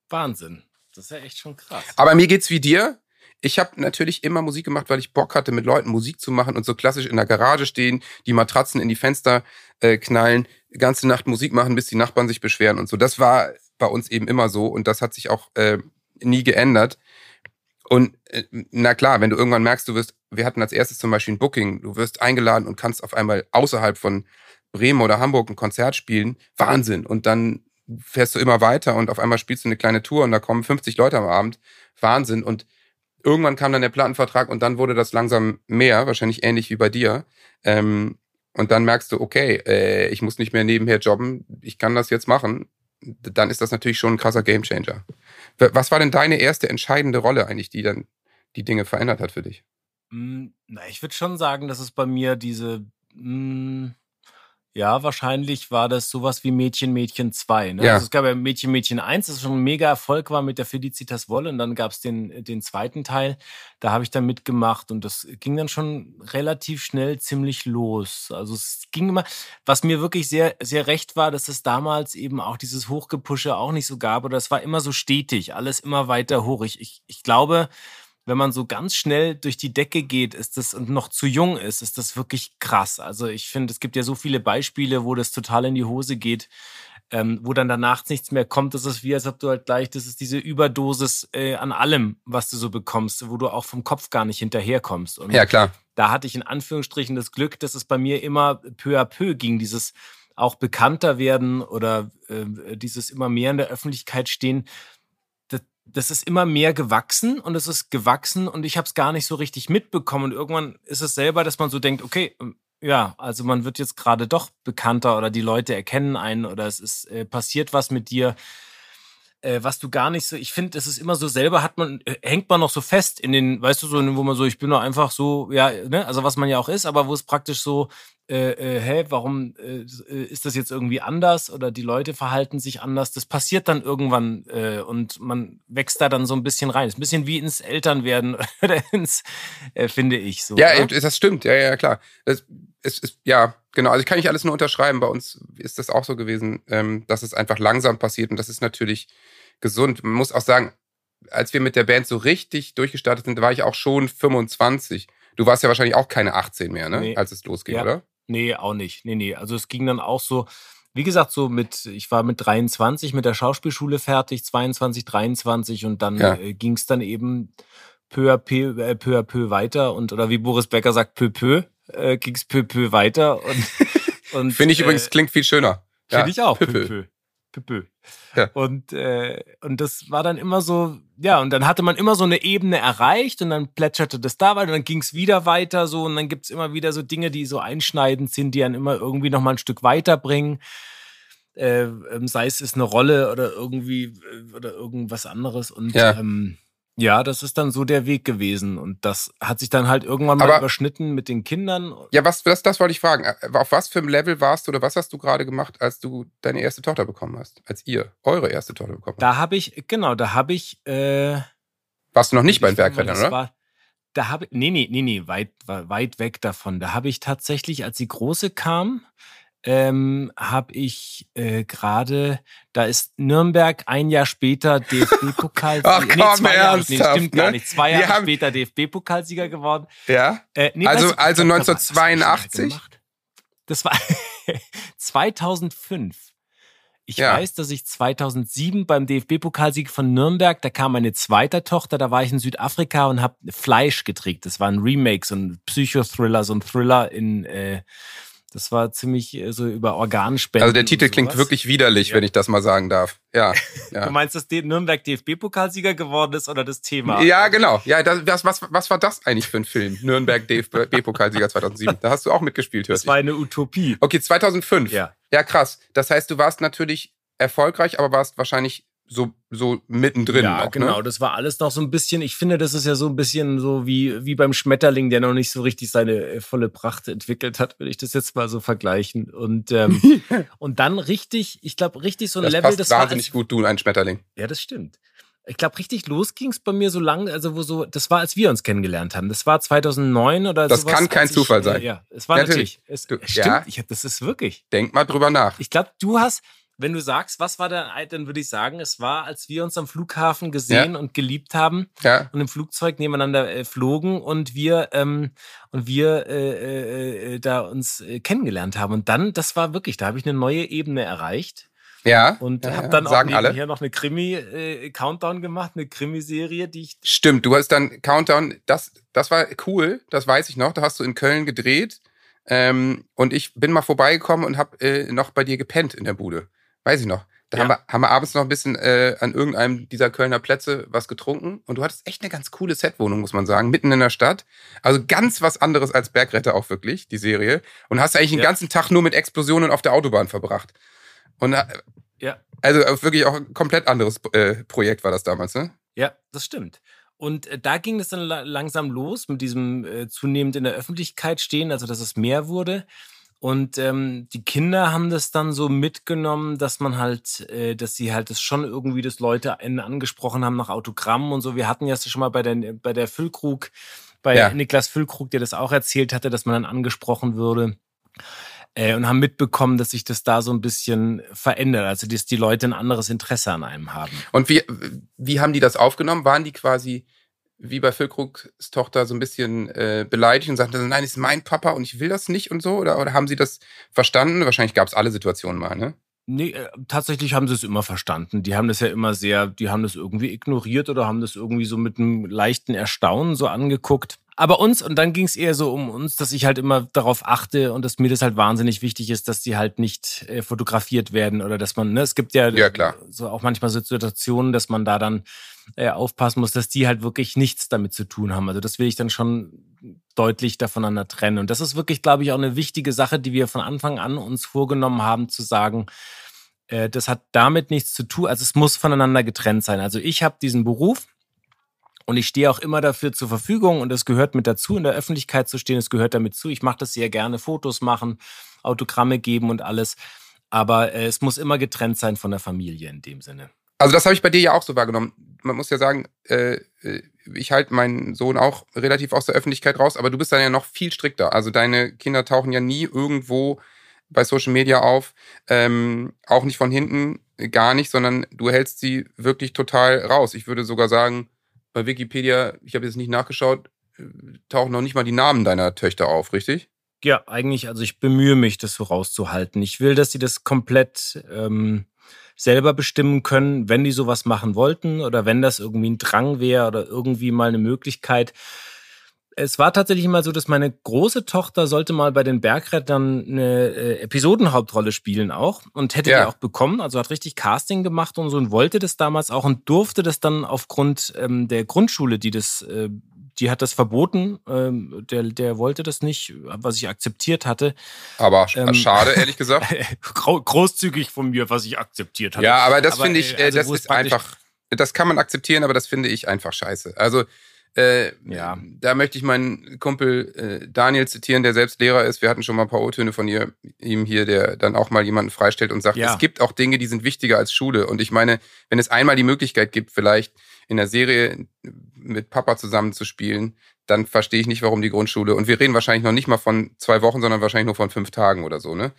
Wahnsinn. Das ist ja echt schon krass. Aber mir geht's wie dir. Ich habe natürlich immer Musik gemacht, weil ich Bock hatte, mit Leuten Musik zu machen und so klassisch in der Garage stehen, die Matratzen in die Fenster äh, knallen, ganze Nacht Musik machen, bis die Nachbarn sich beschweren und so. Das war bei uns eben immer so und das hat sich auch äh, nie geändert. Und äh, na klar, wenn du irgendwann merkst, du wirst, wir hatten als erstes zum Beispiel ein Booking, du wirst eingeladen und kannst auf einmal außerhalb von Bremen oder Hamburg ein Konzert spielen, Wahnsinn. Und dann fährst du immer weiter und auf einmal spielst du eine kleine Tour und da kommen 50 Leute am Abend, Wahnsinn. Und irgendwann kam dann der Plattenvertrag und dann wurde das langsam mehr, wahrscheinlich ähnlich wie bei dir. Ähm, und dann merkst du, okay, äh, ich muss nicht mehr nebenher jobben, ich kann das jetzt machen. Dann ist das natürlich schon ein krasser Gamechanger. Was war denn deine erste entscheidende Rolle eigentlich, die dann die Dinge verändert hat für dich? Mm, na, ich würde schon sagen, dass es bei mir diese, mh, mm, Ja, wahrscheinlich war das sowas wie Mädchen Mädchen 2. Ne? Ja. Also es gab ja Mädchen Mädchen 1, das schon ein mega Erfolg war mit der Felicitas Wolle und dann gab es den, den zweiten Teil, da habe ich dann mitgemacht und das ging dann schon relativ schnell ziemlich los. Also es ging immer, was mir wirklich sehr, sehr recht war, dass es damals eben auch dieses Hochgepusche auch nicht so gab oder es war immer so stetig, alles immer weiter hoch. Ich, ich, ich glaube, wenn man so ganz schnell durch die Decke geht, ist das und noch zu jung ist, ist das wirklich krass. Also ich finde, es gibt ja so viele Beispiele, wo das total in die Hose geht, ähm, wo dann danach nichts mehr kommt. Das ist wie, als ob du halt gleich, das ist diese Überdosis äh, an allem, was du so bekommst, wo du auch vom Kopf gar nicht hinterherkommst. Und Ja, klar. da hatte ich in Anführungsstrichen das Glück, dass es bei mir immer peu à peu ging, dieses auch bekannter werden oder äh, dieses immer mehr in der Öffentlichkeit stehen. Das, ist immer mehr gewachsen und es ist gewachsen und ich habe es gar nicht so richtig mitbekommen. Und irgendwann ist es selber, dass man so denkt, okay, ähm, ja, also man wird jetzt gerade doch bekannter oder die Leute erkennen einen oder es ist äh, passiert was mit dir äh, was du gar nicht so, ich finde, es ist immer so selber hat man, äh, hängt man noch so fest in den, weißt du, so, wo man so, ich bin doch einfach so, ja, ne, also was man ja auch ist, aber wo es praktisch so, äh, äh, hä, warum äh, ist das jetzt irgendwie anders oder die Leute verhalten sich anders, das passiert dann irgendwann äh, und man wächst da dann so ein bisschen rein. Ist ein bisschen wie ins Elternwerden [laughs] oder ins, äh, finde ich so. Ja, oder? das stimmt, ja, ja, klar. Das ist, ist, ja, genau. Also ich kann nicht alles nur unterschreiben. Bei uns ist das auch so gewesen, ähm, dass es einfach langsam passiert und das ist natürlich gesund. Man muss auch sagen, als wir mit der Band so richtig durchgestartet sind, war ich auch schon 25. Du warst ja wahrscheinlich auch keine 18 mehr, ne? Nee. Als es losging, Ja. oder? Nee, auch nicht. Nee, nee. Also es ging dann auch so, wie gesagt, so mit, ich war mit 23 mit der Schauspielschule fertig, 22, 23 und dann Ja. äh, ging es dann eben peu à peu, äh, peu à peu weiter und oder wie Boris Becker sagt, peu peu, äh, ging es peu peu weiter und, [laughs] und Finde ich äh, übrigens, klingt viel schöner. Finde ich auch. peu, Peu, peu. peu. Peu. Ja. Und, äh, und das war dann immer so, ja, und dann hatte man immer so eine Ebene erreicht und dann plätscherte das da weiter und dann ging es wieder weiter so und dann gibt's immer wieder so Dinge, die so einschneidend sind, die einen immer irgendwie noch mal ein Stück weiterbringen. Äh, ähm, sei es ist eine Rolle oder irgendwie äh, oder irgendwas anderes. Und Ja. ähm, ja, das ist dann so der Weg gewesen. Und das hat sich dann halt irgendwann mal Aber- überschnitten mit den Kindern. Ja, was, das, das wollte ich fragen. Auf was für einem Level warst du oder was hast du gerade gemacht, als du deine erste Tochter bekommen hast? Als ihr eure erste Tochter bekommen habt? Da habe ich, genau, da habe ich äh, Warst du noch nicht bei den Bergrettern, oder? War, da habe nee, nee, nee, nee, weit, weit weg davon. Da habe ich tatsächlich, als die große kam, ähm, habe ich äh, gerade, da ist Nürnberg ein Jahr später [laughs] DFB-Pokalsieger. Ach, komm, zwei Jahre, nee, stimmt gar ne? nicht. Zwei Jahre haben- später DFB-Pokalsieger geworden. Ja? Äh, nee, Also- weißt du, also was- was- was hab ich schon 1982? gemacht? Das war [laughs] 2005. Ich Ja. weiß, dass ich 2007 beim DFB-Pokalsieg von Nürnberg, da kam meine zweite Tochter, da war ich in Südafrika und habe Fleisch geträgt. Das war ein Remake, so ein Psychothriller, so ein Thriller in, äh, das war ziemlich äh, so über Organspenden. Also der Titel klingt wirklich widerlich, Ja. wenn ich das mal sagen darf. Ja. [laughs] Du Ja, meinst, dass Nürnberg DFB-Pokalsieger geworden ist oder das Thema? ja genau. Ja, das, was, was, was war das eigentlich für ein Film? Nürnberg DFB-Pokalsieger 2007. [laughs] Da hast du auch mitgespielt, hörst Das war eine Utopie. Okay, 2005. Ja. Ja, krass. Das heißt, du warst natürlich erfolgreich, aber warst wahrscheinlich so, so mittendrin. Ja, auch, genau. Ne? Das war alles noch so ein bisschen, ich finde, das ist ja so ein bisschen so wie, wie beim Schmetterling, der noch nicht so richtig seine äh, volle Pracht entwickelt hat, würde ich das jetzt mal so vergleichen. Und, ähm, [laughs] und dann richtig, ich glaube, richtig so ein Das Level, passt das war. wahnsinnig Als, gut, du, ein Schmetterling. ja, das stimmt. Ich glaube, richtig los ging es bei mir so lang, also wo so, das war, als wir uns kennengelernt haben. Das war 2009 oder Das sowas. kann kein ich, Zufall sein. Ja, es war Natürlich. natürlich. Es, Du- stimmt, ja. ich hab, das ist wirklich. Denk mal drüber nach. Ich glaube, du hast, wenn du sagst, was war der, dann würde ich sagen, es war, als wir uns am Flughafen gesehen und geliebt haben Ja. und im Flugzeug nebeneinander äh, flogen und wir ähm, und wir äh, äh, äh, da uns äh, kennengelernt haben. Und dann, das war wirklich, da habe ich eine neue Ebene erreicht Ja. und ja, habe ja. dann auch Sagen alle. nebenher noch eine Krimi-Countdown gemacht, eine Krimiserie, die ich Stimmt, du hast dann Countdown, das, das war cool, das weiß ich noch. Da hast du in Köln gedreht. Ähm, und ich bin mal vorbeigekommen und habe äh, noch bei dir gepennt in der Bude. Weiß ich noch. Da Ja. haben, wir, haben wir abends noch ein bisschen äh, an irgendeinem dieser Kölner Plätze was getrunken. Und du hattest echt eine ganz coole Setwohnung, muss man sagen, mitten in der Stadt. Also ganz was anderes als Bergretter auch wirklich, die Serie. Und hast eigentlich den Ja. ganzen Tag nur mit Explosionen auf der Autobahn verbracht. Und äh, ja also wirklich auch ein komplett anderes äh, Projekt war das damals, ne? Ja, das stimmt. Und äh, da ging es dann la langsam los mit diesem äh, zunehmend in der Öffentlichkeit stehen, also dass es mehr wurde. Und ähm, die Kinder haben das dann so mitgenommen, dass man halt, äh, dass sie halt das schon irgendwie, dass Leute einen angesprochen haben nach Autogrammen und so. Wir hatten ja schon mal bei der, bei der Füllkrug, bei Ja. Niklas Füllkrug, der das auch erzählt hatte, dass man dann angesprochen würde. Äh, und haben mitbekommen, dass sich das da so ein bisschen verändert. Also, dass die Leute ein anderes Interesse an einem haben. Und wie, wie haben die das aufgenommen? Waren die quasi wie bei Füllkrugs Tochter so ein bisschen äh, beleidigt und sagten, nein, ist mein Papa und ich will das nicht und so? Oder, oder haben sie das verstanden? Wahrscheinlich gab es alle Situationen mal, ne? Nee, äh, tatsächlich haben sie es immer verstanden. Die haben das ja immer sehr, die haben das irgendwie ignoriert oder haben das irgendwie so mit einem leichten Erstaunen so angeguckt. Aber uns, und dann ging es eher so um uns, dass ich halt immer darauf achte und dass mir das halt wahnsinnig wichtig ist, dass die halt nicht äh, fotografiert werden oder dass man, ne, es gibt ja, Ja, klar. so auch manchmal so Situationen, dass man da dann äh, aufpassen muss, dass die halt wirklich nichts damit zu tun haben. Also das will ich dann schon deutlich voneinander trennen. Und das ist wirklich, glaube ich, auch eine wichtige Sache, die wir von Anfang an uns vorgenommen haben, zu sagen, äh, das hat damit nichts zu tun. Also es muss voneinander getrennt sein. Also ich habe diesen Beruf und ich stehe auch immer dafür zur Verfügung und es gehört mit dazu, in der Öffentlichkeit zu stehen. Es gehört damit zu. Ich mache das sehr gerne, Fotos machen, Autogramme geben und alles. Aber äh, es muss immer getrennt sein von der Familie in dem Sinne. Also das habe ich bei dir ja auch so wahrgenommen. Man muss ja sagen, äh, äh, ich halte meinen Sohn auch relativ aus der Öffentlichkeit raus, aber du bist dann ja noch viel strikter. Also deine Kinder tauchen ja nie irgendwo bei Social Media auf, ähm, auch nicht von hinten, gar nicht, sondern du hältst sie wirklich total raus. Ich würde sogar sagen, bei Wikipedia, ich habe jetzt nicht nachgeschaut, äh, tauchen noch nicht mal die Namen deiner Töchter auf, richtig? Ja, eigentlich, also ich bemühe mich, das so rauszuhalten. Ich will, dass sie das komplett ähm, selber bestimmen können, wenn die sowas machen wollten oder wenn das irgendwie ein Drang wäre oder irgendwie mal eine Möglichkeit. Es war tatsächlich mal so, dass meine große Tochter sollte mal bei den Bergrettern eine äh, Episodenhauptrolle spielen auch und hätte Ja. die auch bekommen. Also hat richtig Casting gemacht und so und wollte das damals auch und durfte das dann aufgrund ähm, der Grundschule, die das, äh, die hat das verboten. Ähm, der, der wollte das nicht, was ich akzeptiert hatte. Aber Ähm, schade, ehrlich gesagt. [laughs] Großzügig von mir, was ich akzeptiert hatte. Ja, aber das finde ich, äh, äh, also das ist einfach, das kann man akzeptieren, aber das finde ich einfach scheiße. Also, äh, Ja. da möchte ich meinen Kumpel äh, Daniel zitieren, der selbst Lehrer ist. Wir hatten schon mal ein paar O-Töne von ihr, ihm hier, der dann auch mal jemanden freistellt und sagt, Ja. es gibt auch Dinge, die sind wichtiger als Schule. Und ich meine, wenn es einmal die Möglichkeit gibt, vielleicht in der Serie mit Papa zusammenzuspielen, dann verstehe ich nicht, warum die Grundschule, und wir reden wahrscheinlich noch nicht mal von zwei Wochen, sondern wahrscheinlich nur von fünf Tagen oder so, ne?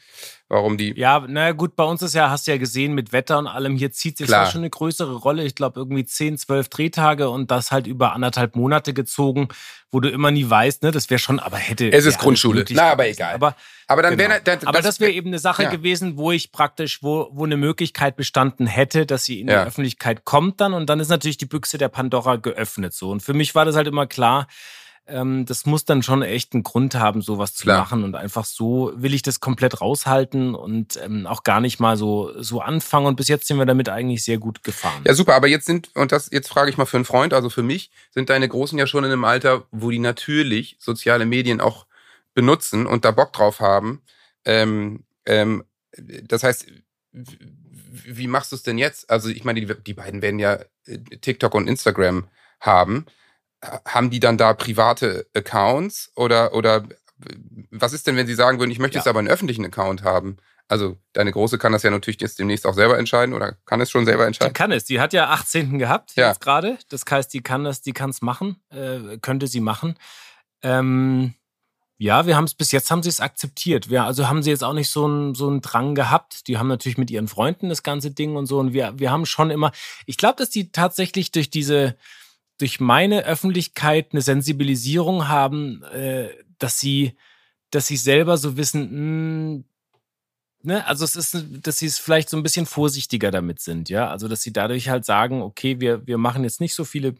Warum die, Ja, naja, gut, bei uns ist ja, hast du ja gesehen, mit Wetter und allem, hier zieht sich ja schon eine größere Rolle. Ich glaube, irgendwie 10, 12 Drehtage und das halt über anderthalb Monate gezogen, wo du immer nie weißt, ne, das wäre schon, aber hätte. Es ist Grundschule. Na, aber egal. Aber, aber dann genau. wäre, dann, aber das wäre eben eine Sache ja. gewesen, wo ich praktisch, wo, wo eine Möglichkeit bestanden hätte, dass sie in Ja. die Öffentlichkeit kommt dann und dann ist natürlich die Büchse der Pandora geöffnet so. Und für mich war das halt immer klar, ähm, das muss dann schon echt einen Grund haben, sowas zu Klar. machen. Und einfach so will ich das komplett raushalten und ähm, auch gar nicht mal so, so anfangen. Und bis jetzt sind wir damit eigentlich sehr gut gefahren. Ja, super, aber jetzt sind, und das, jetzt frage ich mal für einen Freund, also für mich, sind deine Großen ja schon in einem Alter, wo die natürlich soziale Medien auch benutzen und da Bock drauf haben. Ähm, ähm, das heißt, wie machst du es denn jetzt? Also, ich meine, die, die beiden werden ja äh, TikTok und Instagram haben. Ha- Haben die dann da private Accounts oder, oder was ist denn, wenn sie sagen würden, ich möchte Ja. jetzt aber einen öffentlichen Account haben? Also, deine Große kann das ja natürlich jetzt demnächst auch selber entscheiden oder kann es schon selber Die entscheiden? kann es. Die hat ja 18. gehabt Ja. jetzt gerade. Das heißt, die kann das, die kann es machen, äh, könnte sie machen. Ähm, ja, wir haben es bis jetzt haben sie es akzeptiert. Wir, also haben sie jetzt auch nicht so einen so einen Drang gehabt. Die haben natürlich mit ihren Freunden das ganze Ding und so. Und wir, wir haben schon immer. Ich glaube, dass die tatsächlich durch diese durch meine Öffentlichkeit eine Sensibilisierung haben, äh, dass sie, dass sie selber so wissen, mh, ne, also es ist, dass sie es vielleicht so ein bisschen vorsichtiger damit sind, ja. Also dass sie dadurch halt sagen, okay, wir, wir machen jetzt nicht so viele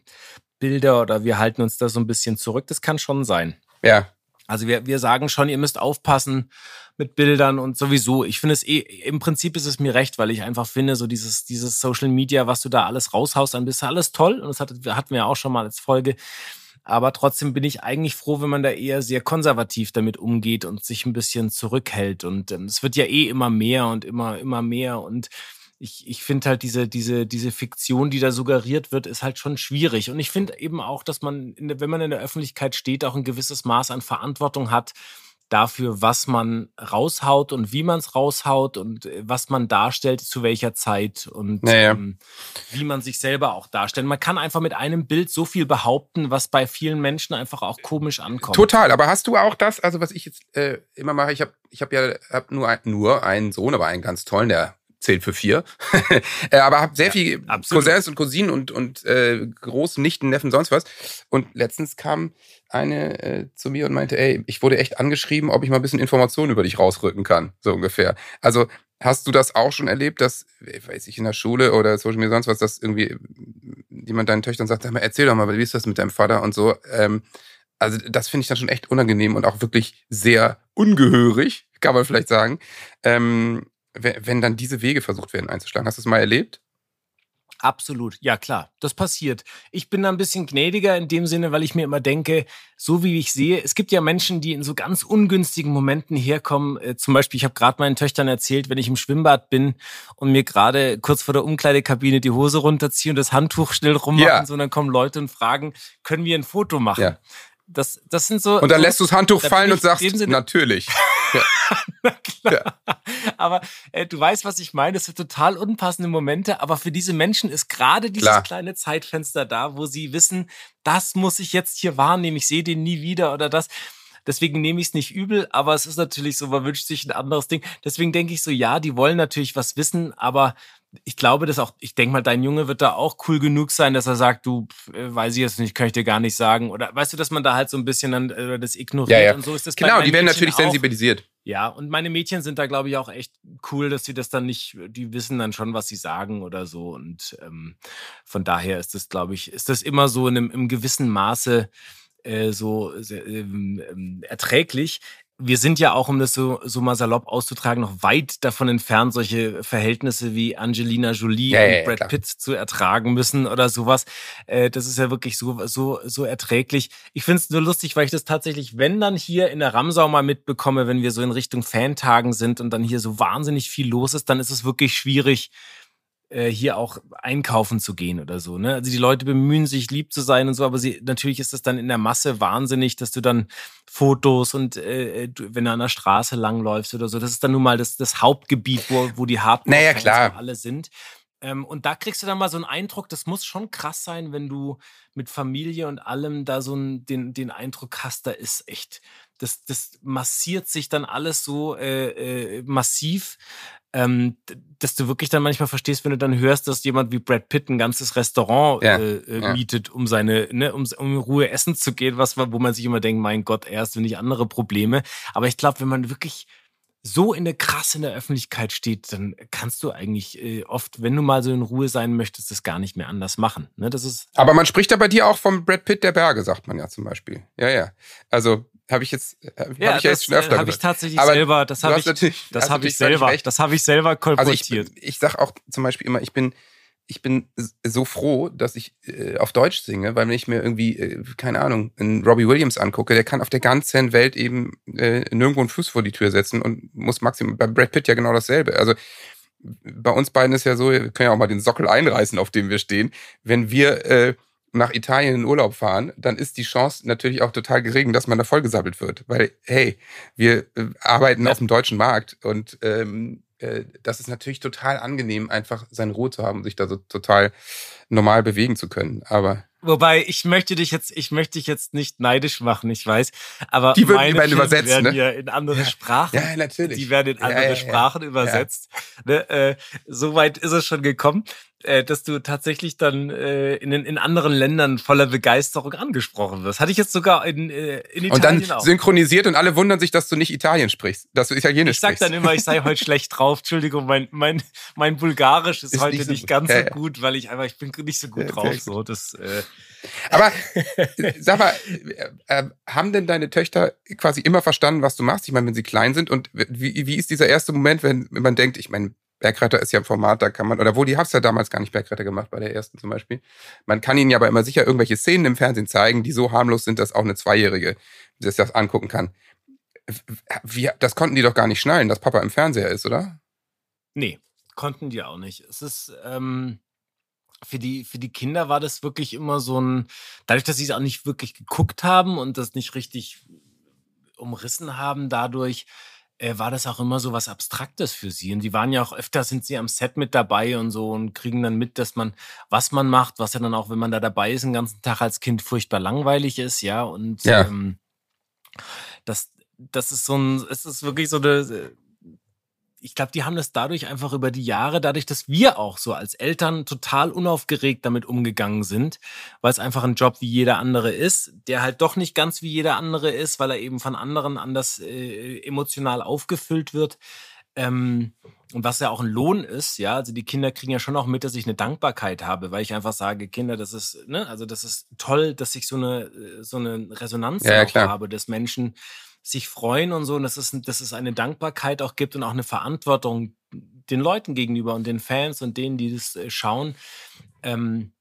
Bilder oder wir halten uns da so ein bisschen zurück. Das kann schon sein. Ja, Also wir, wir sagen schon, ihr müsst aufpassen mit Bildern und sowieso. Ich finde es eh, im Prinzip ist es mir recht, weil ich einfach finde, so dieses, dieses Social Media, was du da alles raushaust, dann bist du alles toll. Und das hat, hatten wir auch schon mal als Folge. Aber trotzdem bin ich eigentlich froh, wenn man da eher sehr konservativ damit umgeht und sich ein bisschen zurückhält. Und ähm, es wird ja eh immer mehr und immer, immer mehr. Und ich, ich finde halt diese, diese, diese Fiktion, die da suggeriert wird, ist halt schon schwierig. Und ich finde eben auch, dass man, in wenn man in der Öffentlichkeit steht, auch ein gewisses Maß an Verantwortung hat, dafür, was man raushaut und wie man es raushaut und äh, was man darstellt, zu welcher Zeit und Naja. ähm, wie man sich selber auch darstellt. Man kann einfach mit einem Bild so viel behaupten, was bei vielen Menschen einfach auch komisch ankommt. Total, aber hast du auch das, also was ich jetzt äh, immer mache, ich habe ich hab ja hab nur, ein, nur einen Sohn, aber einen ganz tollen, der zählt für vier. [laughs] Äh, aber habe sehr viel absolut. Cousins und Cousinen und, und äh, großen Nichten, Neffen, sonst was. Und letztens kam eine äh, zu mir und meinte, ey, ich wurde echt angeschrieben, ob ich mal ein bisschen Informationen über dich rausrücken kann, so ungefähr. Also hast du das auch schon erlebt, dass, weiß ich, in der Schule oder Social Media sonst was, dass irgendwie jemand deinen Töchtern sagt, sag mal, erzähl doch mal, wie ist das mit deinem Vater und so. Ähm, also das finde ich dann schon echt unangenehm und auch wirklich sehr ungehörig, kann man vielleicht sagen, ähm, wenn, dann diese Wege versucht werden einzuschlagen. Hast du es mal erlebt? Absolut, ja klar, das passiert. Ich bin da ein bisschen gnädiger in dem Sinne, weil ich mir immer denke, so wie ich sehe, es gibt ja Menschen, die in so ganz ungünstigen Momenten herkommen. Äh, zum Beispiel, ich habe gerade meinen Töchtern erzählt, wenn ich im Schwimmbad bin und mir gerade kurz vor der Umkleidekabine die Hose runterziehe und das Handtuch schnell rummachen, Ja. so dann kommen Leute und fragen, können wir ein Foto machen? Ja. Das, das sind so. Und dann so, lässt du das Handtuch da fallen und sagst, natürlich. [laughs] [laughs] Na klar. Aber äh, du weißt, was ich meine. Das sind total unpassende Momente. Aber für diese Menschen ist gerade dieses Klar. kleine Zeitfenster da, wo sie wissen, das muss ich jetzt hier wahrnehmen. Ich sehe den nie wieder oder das. Deswegen nehme ich es nicht übel, aber es ist natürlich so, man wünscht sich ein anderes Ding. Deswegen denke ich so, ja, die wollen natürlich was wissen, aber ich glaube, dass auch, ich denke mal, dein Junge wird da auch cool genug sein, dass er sagt, du, äh, weiß ich jetzt nicht, kann ich dir gar nicht sagen. Oder weißt du, dass man da halt so ein bisschen dann äh, das ignoriert Ja, ja. und so ist das Genau, die werden Mädchen natürlich auch. sensibilisiert. Ja, und meine Mädchen sind da, glaube ich, auch echt cool, dass sie das dann nicht, die wissen dann schon, was sie sagen oder so. Und ähm, von daher ist das, glaube ich, ist das immer so in einem, im gewissen Maße äh, so ähm, ähm, erträglich. Wir sind ja auch, um das so, so mal salopp auszutragen, noch weit davon entfernt, solche Verhältnisse wie Angelina Jolie Ja, ja, ja, und Brad klar. Pitt zu ertragen müssen oder sowas. Äh, das ist ja wirklich so, so, so erträglich. Ich finde es nur lustig, weil ich das tatsächlich, wenn dann hier in der Ramsau mal mitbekomme, wenn wir so in Richtung Fantagen sind und dann hier so wahnsinnig viel los ist, dann ist es wirklich schwierig, äh, hier auch einkaufen zu gehen oder so. Ne? Also die Leute bemühen sich, lieb zu sein und so, aber sie, natürlich ist es dann in der Masse wahnsinnig, dass du dann Fotos und äh, du, wenn du an der Straße langläufst oder so, das ist dann nun mal das, das Hauptgebiet, wo, wo die Hardcore Naja, klar. alle sind. Ähm, und da kriegst du dann mal so einen Eindruck, das muss schon krass sein, wenn du mit Familie und allem da so einen, den, den Eindruck hast, da ist echt, das, das massiert sich dann alles so äh, äh, massiv, ähm, dass du wirklich dann manchmal verstehst, wenn du dann hörst, dass jemand wie Brad Pitt ein ganzes Restaurant Ja, äh, äh, ja. mietet, um seine, ne, um, um in Ruhe essen zu gehen, was wo man sich immer denkt, mein Gott, erst wenn nicht andere Probleme. Aber ich glaube, wenn man wirklich so in der krass in der Öffentlichkeit steht, dann kannst du eigentlich äh, oft, wenn du mal so in Ruhe sein möchtest, das gar nicht mehr anders machen. Ne? Das ist Aber man spricht da bei dir auch vom Brad Pitt der Berge, sagt man ja zum Beispiel. Ja, ja. Also habe ich jetzt, äh, hab ich ja jetzt schon öfter habe ich gesagt. tatsächlich Aber selber, das habe ich, das habe ich selber, recht. das habe ich selber Also kolportiert. ich, ich sag auch zum Beispiel immer, ich bin, ich bin so froh, dass ich äh, auf Deutsch singe, weil wenn ich mir irgendwie, äh, keine Ahnung, einen Robbie Williams angucke, der kann auf der ganzen Welt eben äh, nirgendwo einen Fuß vor die Tür setzen und muss maximal, bei Brad Pitt ja genau dasselbe. Also bei uns beiden ist ja so, wir können ja auch mal den Sockel einreißen, auf dem wir stehen. Wenn wir äh, nach Italien in Urlaub fahren, dann ist die Chance natürlich auch total gering, dass man da vollgesammelt wird. Weil, hey, wir äh, arbeiten Ja. auf dem deutschen Markt und ähm, äh, das ist natürlich total angenehm, einfach seine Ruhe zu haben und sich da so total normal bewegen zu können. Aber Wobei, ich möchte dich jetzt, ich möchte dich jetzt nicht neidisch machen, ich weiß, aber Die würden- die meine werden Filme übersetzt, werden ne? ja in andere Ja. Sprachen. ja, natürlich. Die werden in andere ja. Sprachen übersetzt. Ne, äh, Soweit ist es schon gekommen, äh, dass du tatsächlich dann äh, in, in anderen Ländern voller Begeisterung angesprochen wirst. Hatte ich jetzt sogar in, äh, in Italien Und dann auch. synchronisiert und alle wundern sich, dass du nicht Italien sprichst, dass du Italienisch Ich sag sprichst. dann immer, ich sei heute [laughs] schlecht drauf. Entschuldigung, mein, mein, mein Bulgarisch ist, Ist heute nicht nicht, so- ganz ja, so gut, weil ich einfach, ich bin nicht so gut Ja, drauf. So, das, äh, Aber [laughs] äh, sag mal, äh, äh, haben denn deine Töchter quasi immer verstanden, was du machst? Ich meine, wenn sie klein sind und wie, wie ist dieser erste Moment, wenn, wenn man denkt, ich meine, Bergretter ist ja ein Format, da kann man, oder wo die hab's ja damals gar nicht Bergretter gemacht, bei der ersten zum Beispiel. Man kann ihnen ja aber immer sicher irgendwelche Szenen im Fernsehen zeigen, die so harmlos sind, dass auch eine Zweijährige sich das angucken kann. Wie, das konnten die doch gar nicht schnallen, dass Papa im Fernseher ist, oder? nee, konnten die auch nicht. Es ist, ähm, für die, für die Kinder war das wirklich immer so ein, dadurch, dass sie es auch nicht wirklich geguckt haben und das nicht richtig umrissen haben dadurch, äh, war das auch immer so was Abstraktes für sie. Und die waren ja auch öfter, sind sie am Set mit dabei und so und kriegen dann mit, dass man, was man macht, was ja dann auch, wenn man da dabei ist, den ganzen Tag als Kind furchtbar langweilig ist, ja. Und Ja. Ähm, das, das ist so ein, es ist wirklich so eine, ich glaube, die haben das dadurch einfach über die Jahre, dadurch, dass wir auch so als Eltern total unaufgeregt damit umgegangen sind, weil es einfach ein Job wie jeder andere ist, der halt doch nicht ganz wie jeder andere ist, weil er eben von anderen anders äh, emotional aufgefüllt wird. Ähm, und was ja auch ein Lohn ist, ja, also die Kinder kriegen ja schon auch mit, dass ich eine Dankbarkeit habe, weil ich einfach sage, Kinder, das ist, ne, also das ist toll, dass ich so eine, äh, so eine Resonanz Ja, ja, habe, dass Menschen sich freuen und so, und dass es, dass es eine Dankbarkeit auch gibt und auch eine Verantwortung den Leuten gegenüber und den Fans und denen, die das äh, schauen, ähm,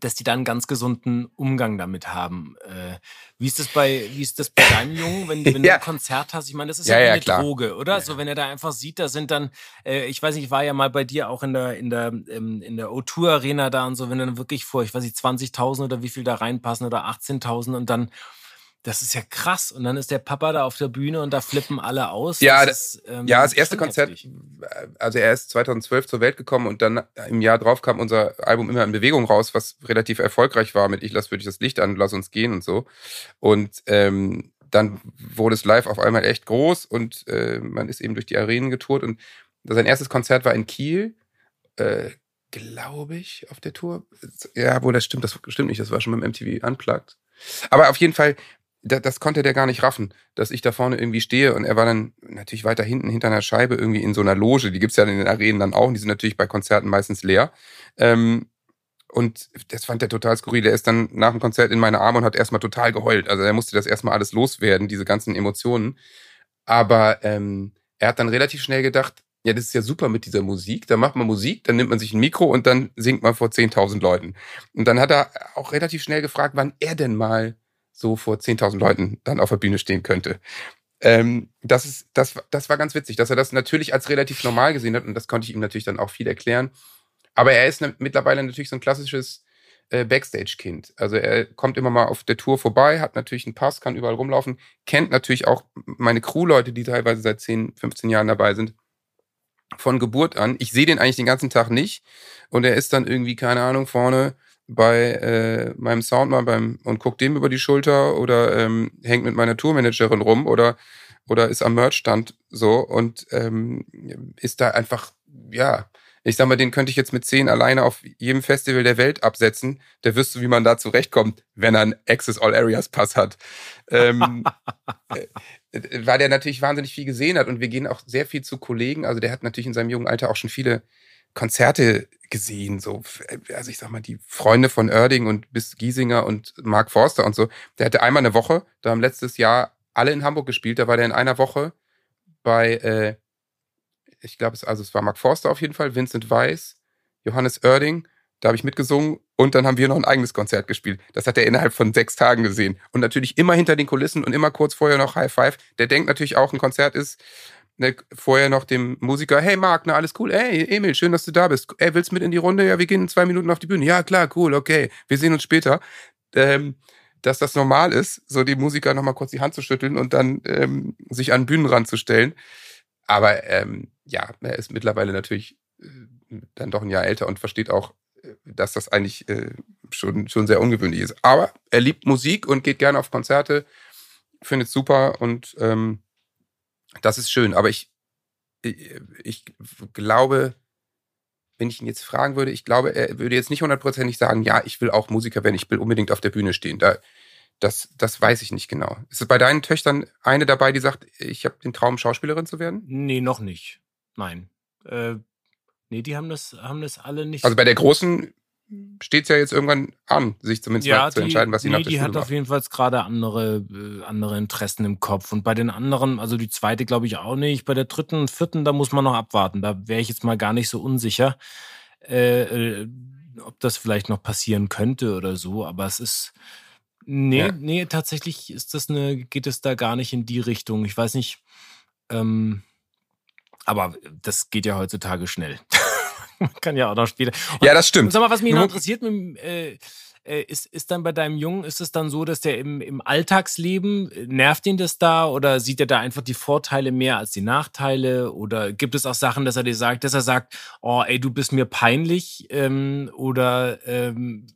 dass die da einen ganz gesunden Umgang damit haben. Äh, wie ist das bei, wie ist das bei deinem Jungen, wenn, wenn du Ja. ein Konzert hast? Ich meine, das ist Ja, ja, ja, eine klar. Droge, oder? So, wenn er da einfach sieht, da sind dann, äh, ich weiß nicht, ich war ja mal bei dir auch in der, in der, ähm, in der O2 Arena da und so, wenn dann wirklich vor, ich weiß nicht, 20.000 oder wie viel da reinpassen oder 18.000 und dann, das ist ja krass. Und dann ist der Papa da auf der Bühne und da flippen alle aus. Ja, ist, ähm, Ja, das erste Konzert, heftig. also er ist 2012 zur Welt gekommen und dann im Jahr drauf kam unser Album immer in Bewegung raus, was relativ erfolgreich war mit Ich lass wirklich das Licht an, lass uns gehen und so. Und ähm, dann wurde es live auf einmal echt groß und äh, man ist eben durch die Arenen getourt und sein erstes Konzert war in Kiel, äh, glaube ich, auf der Tour. Ja, wohl, das stimmt, das stimmt nicht, das war schon beim MTV Unplugged. Aber auf jeden Fall, da, das konnte der gar nicht raffen, dass ich da vorne irgendwie stehe und er war dann natürlich weiter hinten hinter einer Scheibe irgendwie in so einer Loge. Die gibt's ja in den Arenen dann auch. und Die sind natürlich bei Konzerten meistens leer. Ähm, und das fand er total skurril. Der ist dann nach dem Konzert in meine Arme und hat erstmal total geheult. Also er musste das erstmal alles loswerden, diese ganzen Emotionen. Aber ähm, er hat dann relativ schnell gedacht, ja, das ist ja super mit dieser Musik. Da macht man Musik, dann nimmt man sich ein Mikro und dann singt man vor 10.000 Leuten. Und dann hat er auch relativ schnell gefragt, wann er denn mal so vor 10.000 Leuten dann auf der Bühne stehen könnte. Ähm, das, ist, das, das war ganz witzig, dass er das natürlich als relativ normal gesehen hat und das konnte ich ihm natürlich dann auch viel erklären. Aber er ist ne, mittlerweile natürlich so ein klassisches äh, Backstage-Kind. Also er kommt immer mal auf der Tour vorbei, hat natürlich einen Pass, kann überall rumlaufen, kennt natürlich auch meine Crew-Leute, die teilweise seit 10, 15 Jahren dabei sind, von Geburt an. Ich sehe den eigentlich den ganzen Tag nicht und er ist dann irgendwie, keine Ahnung, vorne bei äh, meinem Soundmann beim und guckt dem über die Schulter oder ähm, hängt mit meiner Tourmanagerin rum oder oder ist am Merchstand so und ähm, ist da einfach ja ich sag mal den könnte ich jetzt mit zehn alleine auf jedem Festival der Welt absetzen. Der wüsste wie man da zurechtkommt wenn er einen Access All Areas Pass hat. Ähm, [laughs] äh, weil der natürlich wahnsinnig viel gesehen hat und wir gehen auch sehr viel zu Kollegen. Also der hat natürlich in seinem jungen Alter auch schon viele Konzerte gesehen, so, also ich sag mal, die Freunde von Oerding und bis Giesinger und Mark Forster und so, der hatte einmal eine Woche, da haben letztes Jahr alle in Hamburg gespielt, da war der in einer Woche bei, äh, ich glaube, es, also es war Mark Forster auf jeden Fall, Vincent Weiss, Johannes Oerding, da habe ich mitgesungen und dann haben wir noch ein eigenes Konzert gespielt. Das hat er innerhalb von sechs Tagen gesehen. Und natürlich immer hinter den Kulissen und immer kurz vorher noch High Five. Der denkt natürlich auch, ein Konzert ist ne, vorher noch dem Musiker, hey Marc, na alles cool, hey Emil, schön, dass du da bist. Ey, willst du mit in die Runde? Ja, wir gehen in zwei Minuten auf die Bühne. Ja, klar, cool, okay, wir sehen uns später. Ähm, dass das normal ist, so die Musiker nochmal kurz die Hand zu schütteln und dann ähm, sich an den Bühnenrand zu stellen. Aber ähm, ja, er ist mittlerweile natürlich äh, dann doch ein Jahr älter und versteht auch, äh, dass das eigentlich äh, schon, schon sehr ungewöhnlich ist. Aber er liebt Musik und geht gerne auf Konzerte, findet super und ähm, das ist schön. Aber ich, ich, ich glaube, wenn ich ihn jetzt fragen würde, ich glaube, er würde jetzt nicht hundertprozentig sagen, ja, ich will auch Musiker werden, ich will unbedingt auf der Bühne stehen. Da, das, das weiß ich nicht genau. Ist es bei deinen Töchtern eine dabei, die sagt, ich habe den Traum, Schauspielerin zu werden? Nee, noch nicht. Nein. Äh, nee, die haben das, haben das alle nicht. Also bei der Großen steht es ja jetzt irgendwann an, sich zumindest mal zu entscheiden, was sie nee, nach der die Schule hat auf macht. jeden Fall gerade andere, äh, andere Interessen im Kopf. Und bei den anderen, also die zweite glaube ich auch nicht. Bei der dritten und vierten, da muss man noch abwarten. Da wäre ich jetzt mal gar nicht so unsicher, äh, äh, ob das vielleicht noch passieren könnte oder so. Aber es ist, nee, Ja. nee, tatsächlich ist das eine, geht es da gar nicht in die Richtung. Ich weiß nicht, ähm, aber das geht ja heutzutage schnell. [laughs] [laughs] man kann ja auch noch später. Ja, das Und stimmt. sag mal, was mich noch interessiert, mit, äh, äh, ist, ist dann bei deinem Jungen, ist es dann so, dass der im, im Alltagsleben, äh, nervt ihn das da oder sieht er da einfach die Vorteile mehr als die Nachteile? Oder gibt es auch Sachen, dass er dir sagt, dass er sagt, oh ey, du bist mir peinlich ähm, oder ähm,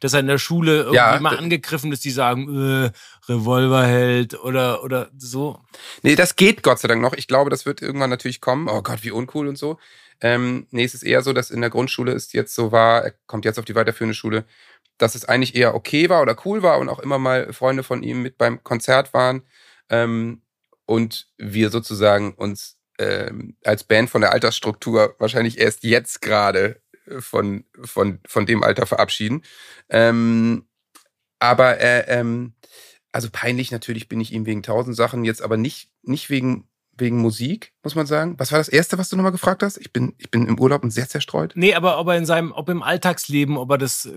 dass er in der Schule irgendwie Ja, mal angegriffen ist, die sagen, äh, Revolverheld oder, oder so. Nee, das geht Gott sei Dank noch. Ich glaube, das wird irgendwann natürlich kommen. Oh Gott, wie uncool und so. Ähm, nee, es ist eher so, dass in der Grundschule es jetzt so war, er kommt jetzt auf die weiterführende Schule, dass es eigentlich eher okay war oder cool war und auch immer mal Freunde von ihm mit beim Konzert waren. Ähm, und wir sozusagen uns ähm, als Band von der Altersstruktur wahrscheinlich erst jetzt gerade äh, von, von, von dem Alter verabschieden. Ähm, aber äh, ähm, also peinlich natürlich bin ich ihm wegen tausend Sachen, jetzt aber nicht, nicht wegen, wegen Musik, muss man sagen. Was war das Erste, was du nochmal gefragt hast? Ich bin, ich bin im Urlaub und sehr zerstreut. Nee, aber ob er in seinem, ob im Alltagsleben, ob er das äh,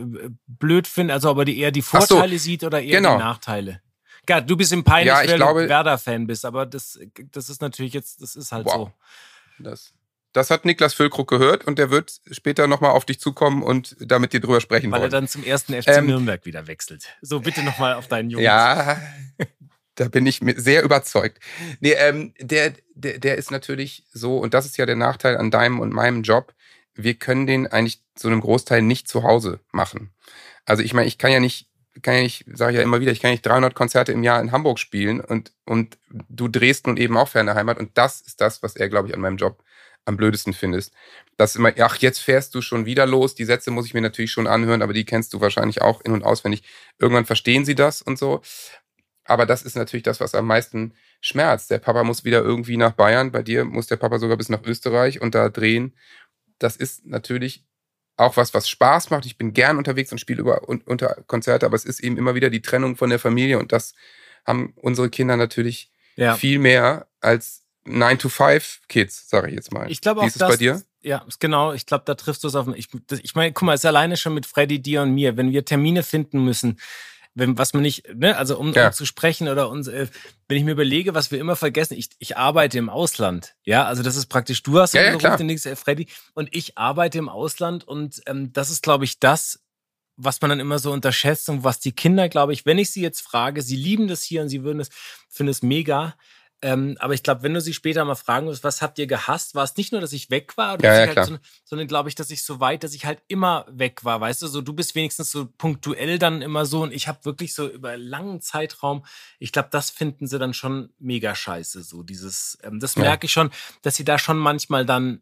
blöd findet, also ob er die, eher die Ach so, Vorteile sieht oder eher genau. die Nachteile. Ja, du bist im peinlich, Ja, weil glaube- du Werder-Fan bist, aber das, das ist natürlich jetzt, das ist halt Wow. so. Das, das hat Niklas Füllkrug gehört und der wird später nochmal auf dich zukommen und da mit dir drüber sprechen Weil er wollen. dann zum ersten FC Ähm, Nürnberg wieder wechselt. So, bitte nochmal auf deinen Jungen. Ja, [laughs] da bin ich sehr überzeugt. Nee, ähm, der, der, der ist natürlich so, und das ist ja der Nachteil an deinem und meinem Job, wir können den eigentlich zu einem Großteil nicht zu Hause machen. Also ich meine, ich kann ja nicht, kann ja nicht, sage ich ja immer wieder, ich kann nicht 300 Konzerte im Jahr in Hamburg spielen und, und du drehst nun eben auch ferne Heimat und das ist das, was er, glaube ich, an meinem Job am blödesten findest. Dass immer, ach, jetzt fährst du schon wieder los. Die Sätze muss ich mir natürlich schon anhören, aber die kennst du wahrscheinlich auch in- und auswendig. Irgendwann verstehen sie das und so. Aber das ist natürlich das, was am meisten schmerzt. Der Papa muss wieder irgendwie nach Bayern. Bei dir muss der Papa sogar bis nach Österreich und da drehen. Das ist natürlich auch was, was Spaß macht. Ich bin gern unterwegs und spiele über un, unter Konzerte, aber es ist eben immer wieder die Trennung von der Familie und das haben unsere Kinder natürlich Ja. viel mehr als 9-to-5-Kids, sage ich jetzt mal. Ich glaube Wie auch, ist es das, bei dir? Ja, genau. Ich glaube, da triffst du es auf. Ich, ich meine, guck mal, es ist alleine schon mit Freddy, dir und mir, wenn wir Termine finden müssen, wenn, was man nicht, ne, also um, Ja. um zu sprechen oder uns, äh, wenn ich mir überlege, was wir immer vergessen, ich, ich arbeite im Ausland, ja, also das ist praktisch, du hast Ja, ja, klar. den nächsten, Freddy, und ich arbeite im Ausland und ähm, das ist, glaube ich, das, was man dann immer so unterschätzt und was die Kinder, glaube ich, wenn ich sie jetzt frage, sie lieben das hier und sie würden es, finden es mega. Ähm, aber ich glaube, wenn du sie später mal fragen wirst, was habt ihr gehasst, war es nicht nur, dass ich weg war, oder Ja, ja, ich halt so, sondern glaube ich, dass ich so weit, dass ich halt immer weg war, weißt du, so du bist wenigstens so punktuell dann immer so und ich habe wirklich so über einen langen Zeitraum, ich glaube, das finden sie dann schon mega scheiße, so dieses, ähm, das Ja. merke ich schon, dass sie da schon manchmal dann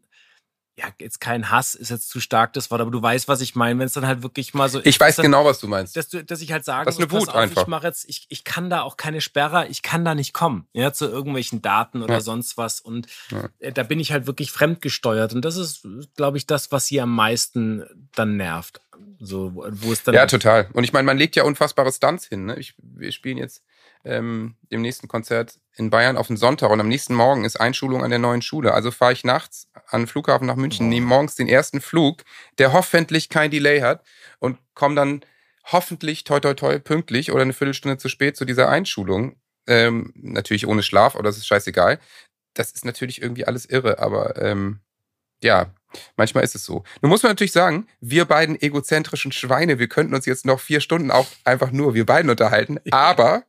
ja, jetzt kein Hass ist jetzt zu stark das Wort, aber du weißt, was ich meine, wenn es dann halt wirklich mal so Ich weiß dann, genau, was du meinst. dass, du, dass ich halt sage, Das ist eine Wut auf, einfach. ich mache jetzt, ich, ich kann da auch keine Sperre, ich kann da nicht kommen, ja, zu irgendwelchen Daten oder Ja. sonst was. Und Ja. äh, da bin ich halt wirklich fremdgesteuert. Und das ist, glaube ich, das, was sie am meisten dann nervt. So, wo wo es dann. Ja, total. Und ich meine, man legt ja unfassbare Stunts hin. Ne? Ich, wir spielen jetzt ähm, dem nächsten Konzert in Bayern auf den Sonntag und am nächsten Morgen ist Einschulung an der neuen Schule. Also fahre ich nachts an den Flughafen nach München, nehme morgens den ersten Flug, der hoffentlich kein Delay hat und komme dann hoffentlich toi toi toi pünktlich oder eine Viertelstunde zu spät zu dieser Einschulung. Ähm, natürlich ohne Schlaf, aber das ist scheißegal. Das ist natürlich irgendwie alles irre, aber ähm, ja, manchmal ist es so. Nun muss man natürlich sagen, wir beiden egozentrischen Schweine, wir könnten uns jetzt noch vier Stunden auch einfach nur wir beiden unterhalten, [laughs] aber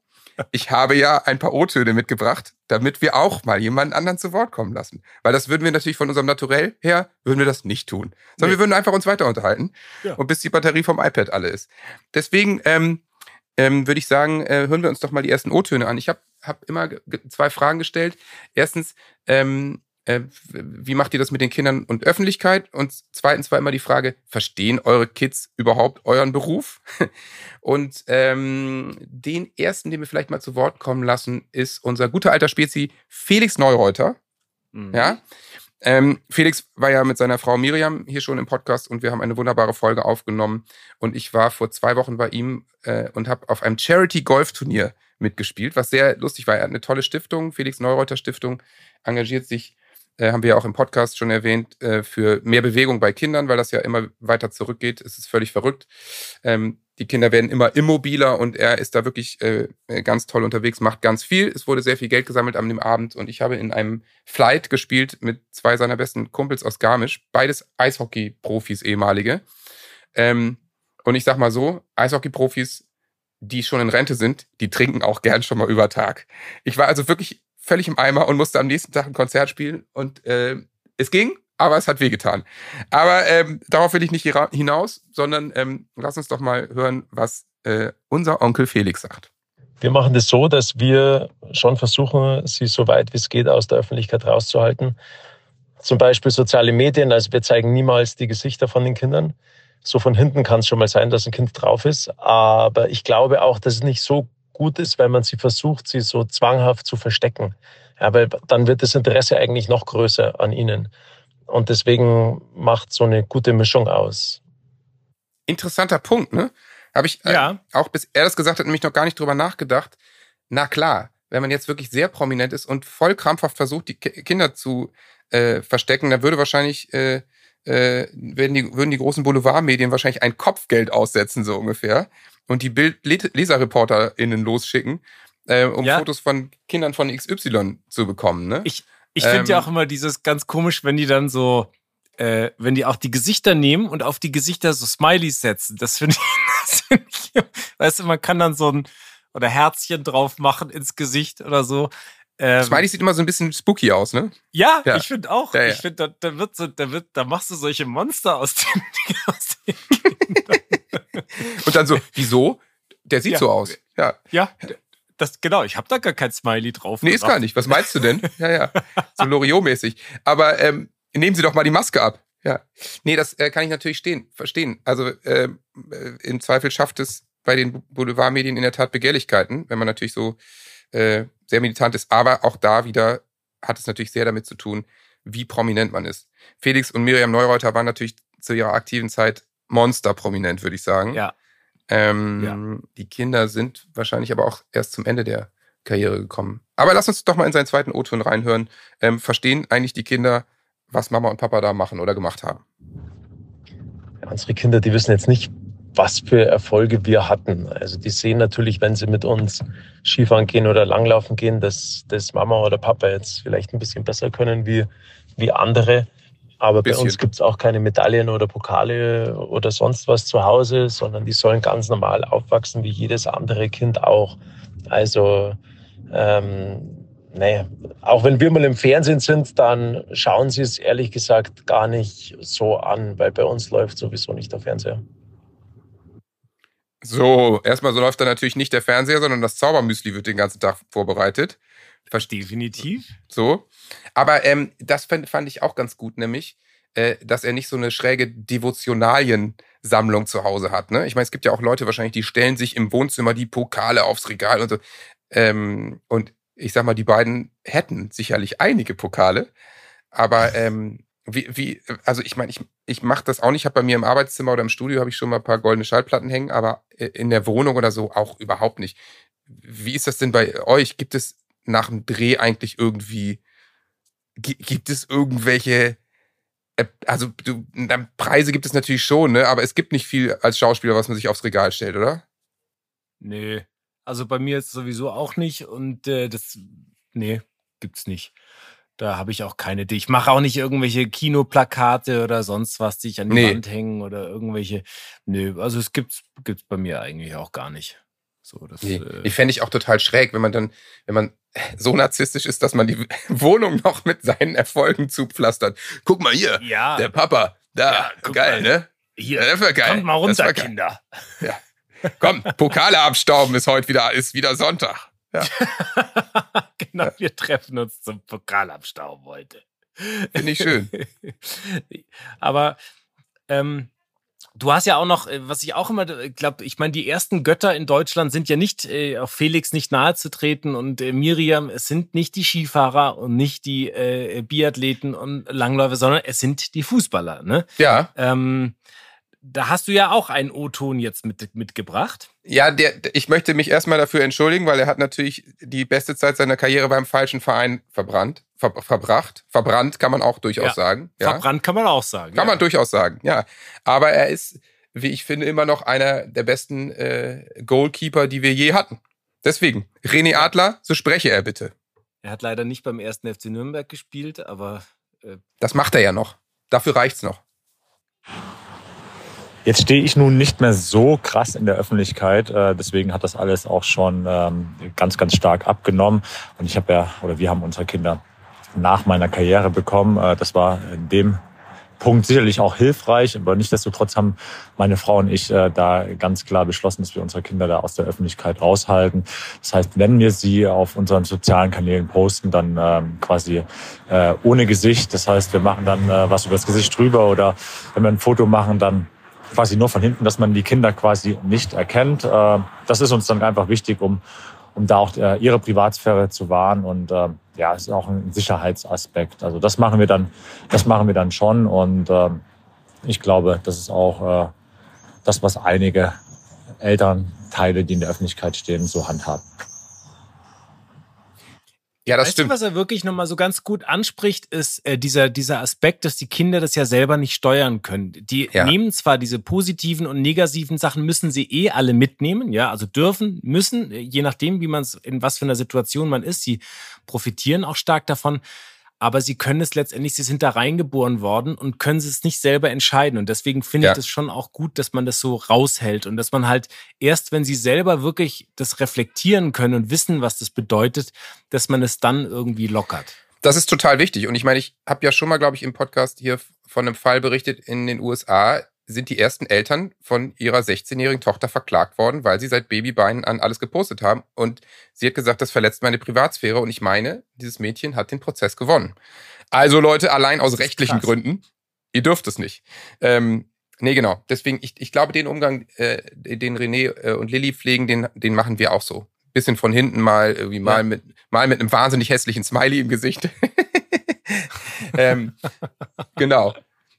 ich habe ja ein paar O-Töne mitgebracht, damit wir auch mal jemanden anderen zu Wort kommen lassen. Weil das würden wir natürlich von unserem Naturell her, würden wir das nicht tun. Sondern Nee. wir würden einfach uns weiter unterhalten Ja. und bis die Batterie vom iPad alle ist. Deswegen ähm, ähm, würde ich sagen, äh, hören wir uns doch mal die ersten O-Töne an. Ich habe hab immer zwei Fragen gestellt. Erstens, ähm, äh, wie macht ihr das mit den Kindern und Öffentlichkeit? Und zweitens war immer die Frage, verstehen eure Kids überhaupt euren Beruf? [laughs] Und ähm, den ersten, den wir vielleicht mal zu Wort kommen lassen, ist unser guter alter Spezi Felix Neureuter. Mhm. Ja. Ähm, Felix war ja mit seiner Frau Miriam hier schon im Podcast und wir haben eine wunderbare Folge aufgenommen. Und ich war vor zwei Wochen bei ihm äh, und habe auf einem Charity-Golf-Turnier mitgespielt, was sehr lustig war. Er hat eine tolle Stiftung, Felix Neureuter Stiftung, engagiert sich, äh, haben wir ja auch im Podcast schon erwähnt, äh, für mehr Bewegung bei Kindern, weil das ja immer weiter zurückgeht. Es ist völlig verrückt. Ähm, die Kinder werden immer immobiler und er ist da wirklich äh, ganz toll unterwegs, macht ganz viel. Es wurde sehr viel Geld gesammelt an dem Abend und ich habe in einem Flight gespielt mit zwei seiner besten Kumpels aus Garmisch, beides Eishockey-Profis ehemalige. Ähm, Und ich sag mal so, Eishockey-Profis, die schon in Rente sind, die trinken auch gern schon mal über Tag. Ich war also wirklich völlig im Eimer und musste am nächsten Tag ein Konzert spielen und äh, es ging, aber es hat wehgetan. Aber ähm, darauf will ich nicht hinaus, sondern ähm, lass uns doch mal hören, was äh, unser Onkel Felix sagt. Wir machen das so, dass wir schon versuchen, sie so weit wie es geht aus der Öffentlichkeit rauszuhalten. Zum Beispiel soziale Medien, also wir zeigen niemals die Gesichter von den Kindern. So von hinten kann es schon mal sein, dass ein Kind drauf ist. Aber ich glaube auch, dass es nicht so gut ist, wenn man sie versucht, sie so zwanghaft zu verstecken. Ja, weil dann wird das Interesse eigentlich noch größer an ihnen. Und deswegen macht so eine gute Mischung aus. Interessanter Punkt, ne? Habe ich äh, ja. auch bis er das gesagt hat, nämlich noch gar nicht drüber nachgedacht. Na klar, wenn man jetzt wirklich sehr prominent ist und voll krampfhaft versucht, die Kinder zu äh, verstecken, dann würde wahrscheinlich äh, äh, würden, die, würden die großen Boulevardmedien wahrscheinlich ein Kopfgeld aussetzen, so ungefähr, und die Bild-LeserreporterInnen losschicken, äh, um ja. Fotos von Kindern von XY zu bekommen. Ne? Ich, ich finde ähm, ja auch immer dieses ganz komisch, wenn die dann so, äh, wenn die auch die Gesichter nehmen und auf die Gesichter so Smileys setzen. Das finde [laughs] ich, find ich, weißt du, man kann dann so ein oder Herzchen drauf machen ins Gesicht oder so. Ähm, Smiley sieht immer so ein bisschen spooky aus, ne? Ja, ja. ich finde auch. Ja, ja. Ich finde, da, da, wird so, da wird, da machst du solche Monster aus den, [laughs] aus den. Und dann so, wieso? Der sieht so aus. Ja. Ja. Das, genau, ich habe da gar kein Smiley drauf. Nee, ist gar nicht. Was meinst du denn? ja, ja. So Loriot-mäßig. Aber ähm, nehmen Sie doch mal die Maske ab. Ja. Nee, das äh, kann ich natürlich stehen, verstehen. Also ähm, äh, im Zweifel schafft es bei den Boulevardmedien in der Tat Begehrlichkeiten, wenn man natürlich so äh, sehr militant ist. Aber auch da wieder hat es natürlich sehr damit zu tun, wie prominent man ist. Felix und Miriam Neureuter waren natürlich zu ihrer aktiven Zeit Monster prominent, würde ich sagen. Ja. Ähm, ja. Die Kinder sind wahrscheinlich aber auch erst zum Ende der Karriere gekommen. Aber lass uns doch mal in seinen zweiten O-Ton reinhören. Ähm, verstehen eigentlich die Kinder, was Mama und Papa da machen oder gemacht haben? Ja, unsere Kinder, die wissen jetzt nicht, was für Erfolge wir hatten. Also die sehen natürlich, wenn sie mit uns Skifahren gehen oder Langlaufen gehen, dass, dass Mama oder Papa jetzt vielleicht ein bisschen besser können wie, wie andere. Aber bei uns gibt es auch keine Medaillen oder Pokale oder sonst was zu Hause, sondern die sollen ganz normal aufwachsen wie jedes andere Kind auch. Also ähm, naja, auch wenn wir mal im Fernsehen sind, dann schauen sie es ehrlich gesagt gar nicht so an, weil bei uns läuft sowieso nicht der Fernseher. So, erstmal so läuft da natürlich nicht der Fernseher, sondern das Zaubermüsli wird den ganzen Tag vorbereitet. Definitiv. So. Aber ähm, das fand, fand ich auch ganz gut, nämlich, äh, dass er nicht so eine schräge Devotionalien-Sammlung zu Hause hat. Ne? Ich meine, es gibt ja auch Leute wahrscheinlich, die stellen sich im Wohnzimmer die Pokale aufs Regal und so. Ähm, und ich sag mal, die beiden hätten sicherlich einige Pokale, aber ähm, wie, wie, also ich meine, ich, ich mache das auch nicht. Ich habe bei mir im Arbeitszimmer oder im Studio habe ich schon mal ein paar goldene Schallplatten hängen, aber in der Wohnung oder so auch überhaupt nicht. Wie ist das denn bei euch? Gibt es nach dem Dreh eigentlich irgendwie, gibt es irgendwelche, äh, also du, Preise gibt es natürlich schon, ne? Aber es gibt nicht viel als Schauspieler, was man sich aufs Regal stellt, oder? Nee. Also bei mir ist sowieso auch nicht und äh, das, nee, gibt's nicht. Da habe ich auch keine. Ich mache auch nicht irgendwelche Kinoplakate oder sonst was, die ich an die nee. Wand hängen oder irgendwelche. Nö, also es gibt's, gibt's bei mir eigentlich auch gar nicht. So, das, nee. äh, ich fände ich auch total schräg, wenn man dann, wenn man so narzisstisch ist, dass man die [laughs] Wohnung noch mit seinen Erfolgen zupflastert. Guck mal hier, ja. der Papa, da, ja, geil, mal. ne? Hier, das war geil. kommt mal runter, Kinder. Ja. Komm, Pokale abstauben ist heute wieder, ist wieder Sonntag. Ja. [laughs] genau, wir treffen uns zum Pokalabstauben heute. Finde ich schön. [laughs] Aber ähm, du hast ja auch noch, äh, was ich auch immer äh, glaube, ich meine, die ersten Götter in Deutschland sind ja nicht äh, auf Felix nicht nahe zu treten und äh, Miriam, es sind nicht die Skifahrer und nicht die äh, Biathleten und Langläufer, sondern es sind die Fußballer. Ne? Ja. Ähm, da hast du ja auch einen O-Ton jetzt mit, mitgebracht. Ja, der, ich möchte mich erstmal dafür entschuldigen, weil er hat natürlich die beste Zeit seiner Karriere beim falschen Verein verbrannt, ver, verbracht. Verbrannt kann man auch durchaus ja. sagen. Ja. Verbrannt kann man auch sagen. Kann ja. man durchaus sagen, ja. Aber er ist, wie ich finde, immer noch einer der besten äh, Goalkeeper, die wir je hatten. Deswegen, René Adler, so spreche er bitte. Er hat leider nicht beim ersten FC Nürnberg gespielt, aber. Äh, das macht er ja noch. Dafür reicht's noch. Jetzt stehe ich nun nicht mehr so krass in der Öffentlichkeit, äh, deswegen hat das alles auch schon ähm, ganz, ganz stark abgenommen. Und ich habe ja, oder wir haben unsere Kinder nach meiner Karriere bekommen. Äh, das war in dem Punkt sicherlich auch hilfreich, aber nichtsdestotrotz haben meine Frau und ich äh, da ganz klar beschlossen, dass wir unsere Kinder da aus der Öffentlichkeit raushalten. Das heißt, wenn wir sie auf unseren sozialen Kanälen posten, dann ähm, quasi äh, ohne Gesicht. Das heißt, wir machen dann äh, was über das Gesicht drüber oder wenn wir ein Foto machen, dann quasi nur von hinten, dass man die Kinder quasi nicht erkennt. Äh, das ist uns dann einfach wichtig, um, um da auch äh, ihre Privatsphäre zu wahren und äh, ja, ist auch ein Sicherheitsaspekt. Also das machen wir dann, das machen wir dann schon und ich glaube, das ist auch das, was einige Elternteile, die in der Öffentlichkeit stehen, so handhaben. Ja, das weißt stimmt. Du, was er wirklich nochmal so ganz gut anspricht, ist äh, dieser, dieser Aspekt, dass die Kinder das ja selber nicht steuern können. Die ja. nehmen zwar diese positiven und negativen Sachen, müssen sie eh alle mitnehmen, ja, also dürfen, müssen, je nachdem, wie man es, in was für einer Situation man ist, sie profitieren auch stark davon aber sie können es letztendlich, sie sind da reingeboren worden und können es nicht selber entscheiden. Und deswegen finde ja. ich das schon auch gut, dass man das so raushält und dass man halt erst, wenn sie selber wirklich das reflektieren können und wissen, was das bedeutet, dass man es dann irgendwie lockert. Das ist total wichtig. Und ich meine, ich habe ja schon mal, glaube ich, im Podcast hier von einem Fall berichtet in den USA sind die ersten Eltern von ihrer 16-jährigen Tochter verklagt worden, weil sie seit Babybeinen an alles gepostet haben. Und sie hat gesagt, das verletzt meine Privatsphäre. Und ich meine, dieses Mädchen hat den Prozess gewonnen. Also Leute, allein aus rechtlichen krass. Gründen, ihr dürft es nicht. Ähm, nee, genau. Deswegen, ich, ich glaube, den Umgang, äh, den René äh, und Lilly pflegen, den, den machen wir auch so. Bisschen von hinten mal, irgendwie mal ja. mit, mal mit einem wahnsinnig hässlichen Smiley im Gesicht. [laughs] ähm, genau.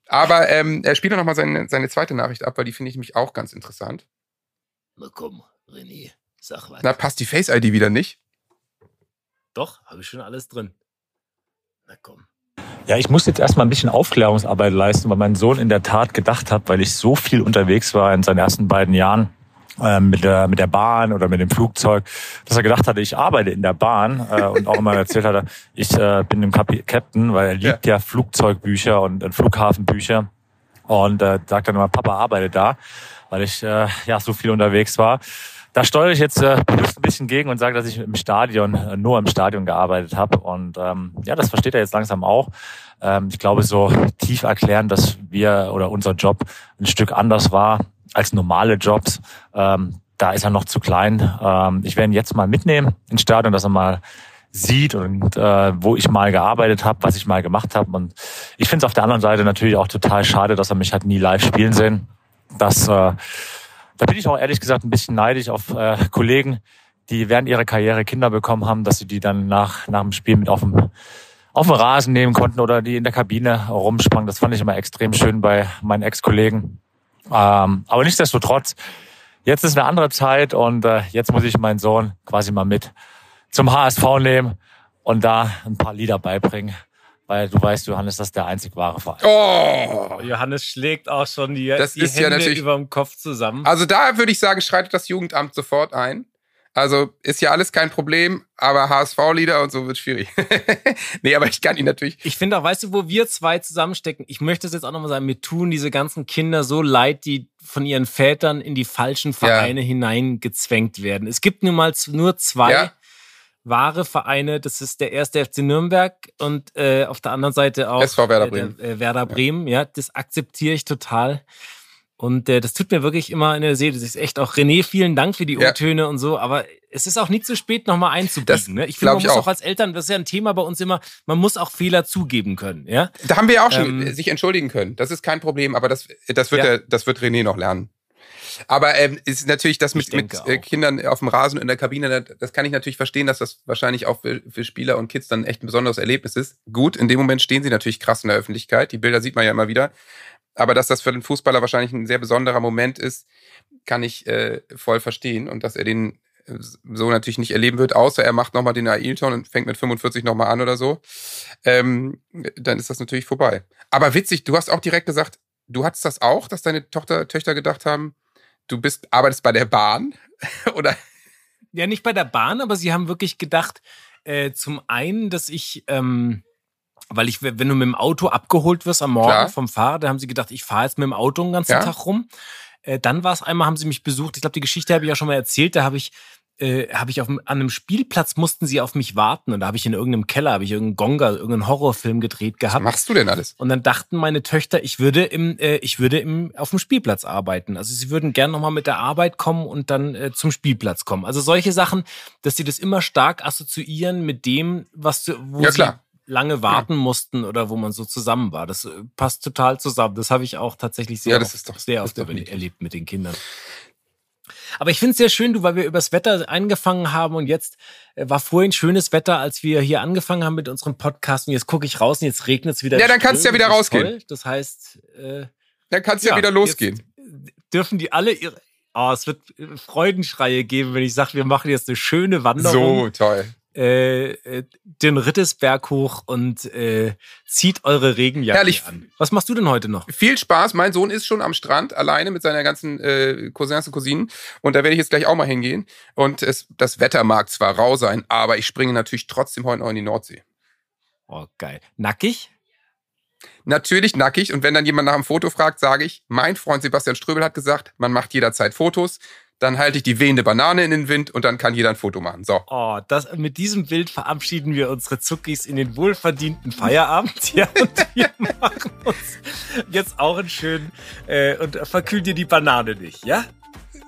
Aber ähm, er spielt doch nochmal seine, seine zweite Nachricht ab, weil die finde ich mich auch ganz interessant. Na komm, René, sag was. Na, passt die Face-ID wieder nicht? Doch, habe ich schon alles drin. Na komm. Ja, ich muss jetzt erstmal ein bisschen Aufklärungsarbeit leisten, weil mein Sohn in der Tat gedacht hat, weil ich so viel unterwegs war in seinen ersten beiden Jahren, mit der mit der Bahn oder mit dem Flugzeug, dass er gedacht hatte, ich arbeite in der Bahn äh, und auch immer erzählt hatte, ich äh, bin im Captain, weil er liebt ja, ja Flugzeugbücher und, und Flughafenbücher und äh, sagt dann immer, Papa arbeitet da, weil ich äh, ja so viel unterwegs war. Da steuere ich jetzt äh, ein bisschen gegen und sage, dass ich im Stadion, äh, nur im Stadion gearbeitet habe. Und ähm, ja, das versteht er jetzt langsam auch. Ähm, ich glaube, so tief erklären, dass wir oder unser Job ein Stück anders war, als normale Jobs. Ähm, da ist er noch zu klein. Ähm, ich werde ihn jetzt mal mitnehmen ins Stadion, dass er mal sieht und äh, wo ich mal gearbeitet habe, was ich mal gemacht habe. Und ich finde es auf der anderen Seite natürlich auch total schade, dass er mich halt nie live spielen sehen. Das, äh, da bin ich auch ehrlich gesagt ein bisschen neidisch auf äh, Kollegen, die während ihrer Karriere Kinder bekommen haben, dass sie die dann nach, nach dem Spiel mit auf dem, auf dem Rasen nehmen konnten oder die in der Kabine rumsprangen. Das fand ich immer extrem schön bei meinen Ex-Kollegen. Ähm, aber nichtsdestotrotz, jetzt ist eine andere Zeit und äh, jetzt muss ich meinen Sohn quasi mal mit zum HSV nehmen und da ein paar Lieder beibringen. Weil du weißt, Johannes, das ist der einzig wahre Verein. Oh! Johannes schlägt auch schon die, das die ist Hände ja natürlich, über dem Kopf zusammen. Also da würde ich sagen, schreitet das Jugendamt sofort ein. Also ist ja alles kein Problem, aber HSV-Lieder und so wird schwierig. [laughs] nee, aber ich kann ihn natürlich. Ich finde auch, weißt du, wo wir zwei zusammenstecken, ich möchte es jetzt auch nochmal sagen, mir tun diese ganzen Kinder so leid, die von ihren Vätern in die falschen Vereine ja. hineingezwängt werden. Es gibt nun mal nur zwei ja. wahre Vereine. Das ist der erste FC Nürnberg und äh, auf der anderen Seite auch SV Werder Bremen. Der, äh, Werder Bremen. Ja. ja, das akzeptiere ich total. Und äh, das tut mir wirklich immer in der Seele. Das ist echt auch René, vielen Dank für die O-Töne ja. und so. Aber es ist auch nie zu spät, nochmal einzubiegen. Ne? Ich finde, man muss auch. auch. als Eltern, das ist ja ein Thema bei uns immer, man muss auch Fehler zugeben können. Ja? Da haben wir ja auch schon ähm, sich entschuldigen können. Das ist kein Problem, aber das, das, wird, ja. der, das wird René noch lernen. Aber ähm, ist natürlich das mit, mit äh, Kindern auf dem Rasen in der Kabine, das kann ich natürlich verstehen, dass das wahrscheinlich auch für, für Spieler und Kids dann echt ein besonderes Erlebnis ist. Gut, in dem Moment stehen sie natürlich krass in der Öffentlichkeit. Die Bilder sieht man ja immer wieder. Aber dass das für den Fußballer wahrscheinlich ein sehr besonderer Moment ist, kann ich äh, voll verstehen. Und dass er den äh, so natürlich nicht erleben wird, außer er macht nochmal den Ailton und fängt mit 45 nochmal an oder so, ähm, dann ist das natürlich vorbei. Aber witzig, du hast auch direkt gesagt, du hattest das auch, dass deine Tochter, Töchter gedacht haben, du bist, arbeitest bei der Bahn? [laughs] oder? Ja, nicht bei der Bahn, aber sie haben wirklich gedacht, äh, zum einen, dass ich ähm, Weil ich, wenn du mit dem Auto abgeholt wirst am Morgen Klar. vom Fahrer, da haben sie gedacht, ich fahre jetzt mit dem Auto den ganzen Ja. Tag rum. Äh, dann war es einmal, haben sie mich besucht. Ich glaube, die Geschichte habe ich ja schon mal erzählt. Da habe ich, äh, habe ich auf, an einem Spielplatz mussten sie auf mich warten und da habe ich in irgendeinem Keller, habe ich irgendeinen Gonga, irgendeinen Horrorfilm gedreht Was gehabt. machst du denn alles? Und dann dachten meine Töchter, ich würde im, äh, ich würde im, auf dem Spielplatz arbeiten. Also sie würden gern nochmal mit der Arbeit kommen und dann äh, zum Spielplatz kommen. Also solche Sachen, dass sie das immer stark assoziieren mit dem, was du, wo Ja, sie klar. Lange warten mussten oder wo man so zusammen war. Das äh, passt total zusammen. Das habe ich auch tatsächlich sehr, Ja, das oft, ist doch- sehr oft erlebt mit den Kindern. Aber ich finde es sehr schön, du, weil wir übers Wetter angefangen haben und jetzt äh, war vorhin schönes Wetter, als wir hier angefangen haben mit unserem Podcast und jetzt gucke ich raus und jetzt regnet es wieder. Ja, dann kannst du ja wieder rausgehen. toll. Das heißt, äh, Dann kannst du ja, wieder losgehen. Dürfen die alle ihre. Oh, es wird äh, Freudenschreie geben, wenn ich sage, wir machen jetzt eine schöne Wanderung So toll. Äh, äh, den Rittesberg hoch und äh, zieht eure Regenjacke Herrlich. an. Was machst du denn heute noch? Viel Spaß. Mein Sohn ist schon am Strand alleine mit seiner ganzen äh, Cousins und Cousinen. Und da werde ich jetzt gleich auch mal hingehen. Und es, das Wetter mag zwar rau sein, aber ich springe natürlich trotzdem heute noch in die Nordsee. Oh, geil. Nackig? Natürlich nackig. Und wenn dann jemand nach einem Foto fragt, sage ich, mein Freund Sebastian Ströbel hat gesagt, man macht jederzeit Fotos. Dann halte ich die wehende Banane in den Wind und dann kann jeder ein Foto machen. So. Oh, das, mit diesem Bild verabschieden wir unsere Zuckis in den wohlverdienten Feierabend. Ja, und wir [laughs] machen uns jetzt auch einen schönen äh, und verkühlen dir die Banane nicht, ja?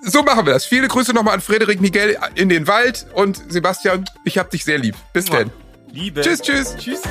So machen wir das. Viele Grüße nochmal an Frederik Miguel in den Wald und Sebastian, ich hab dich sehr lieb. Bis denn. Liebe. Tschüss, tschüss. Tschüss.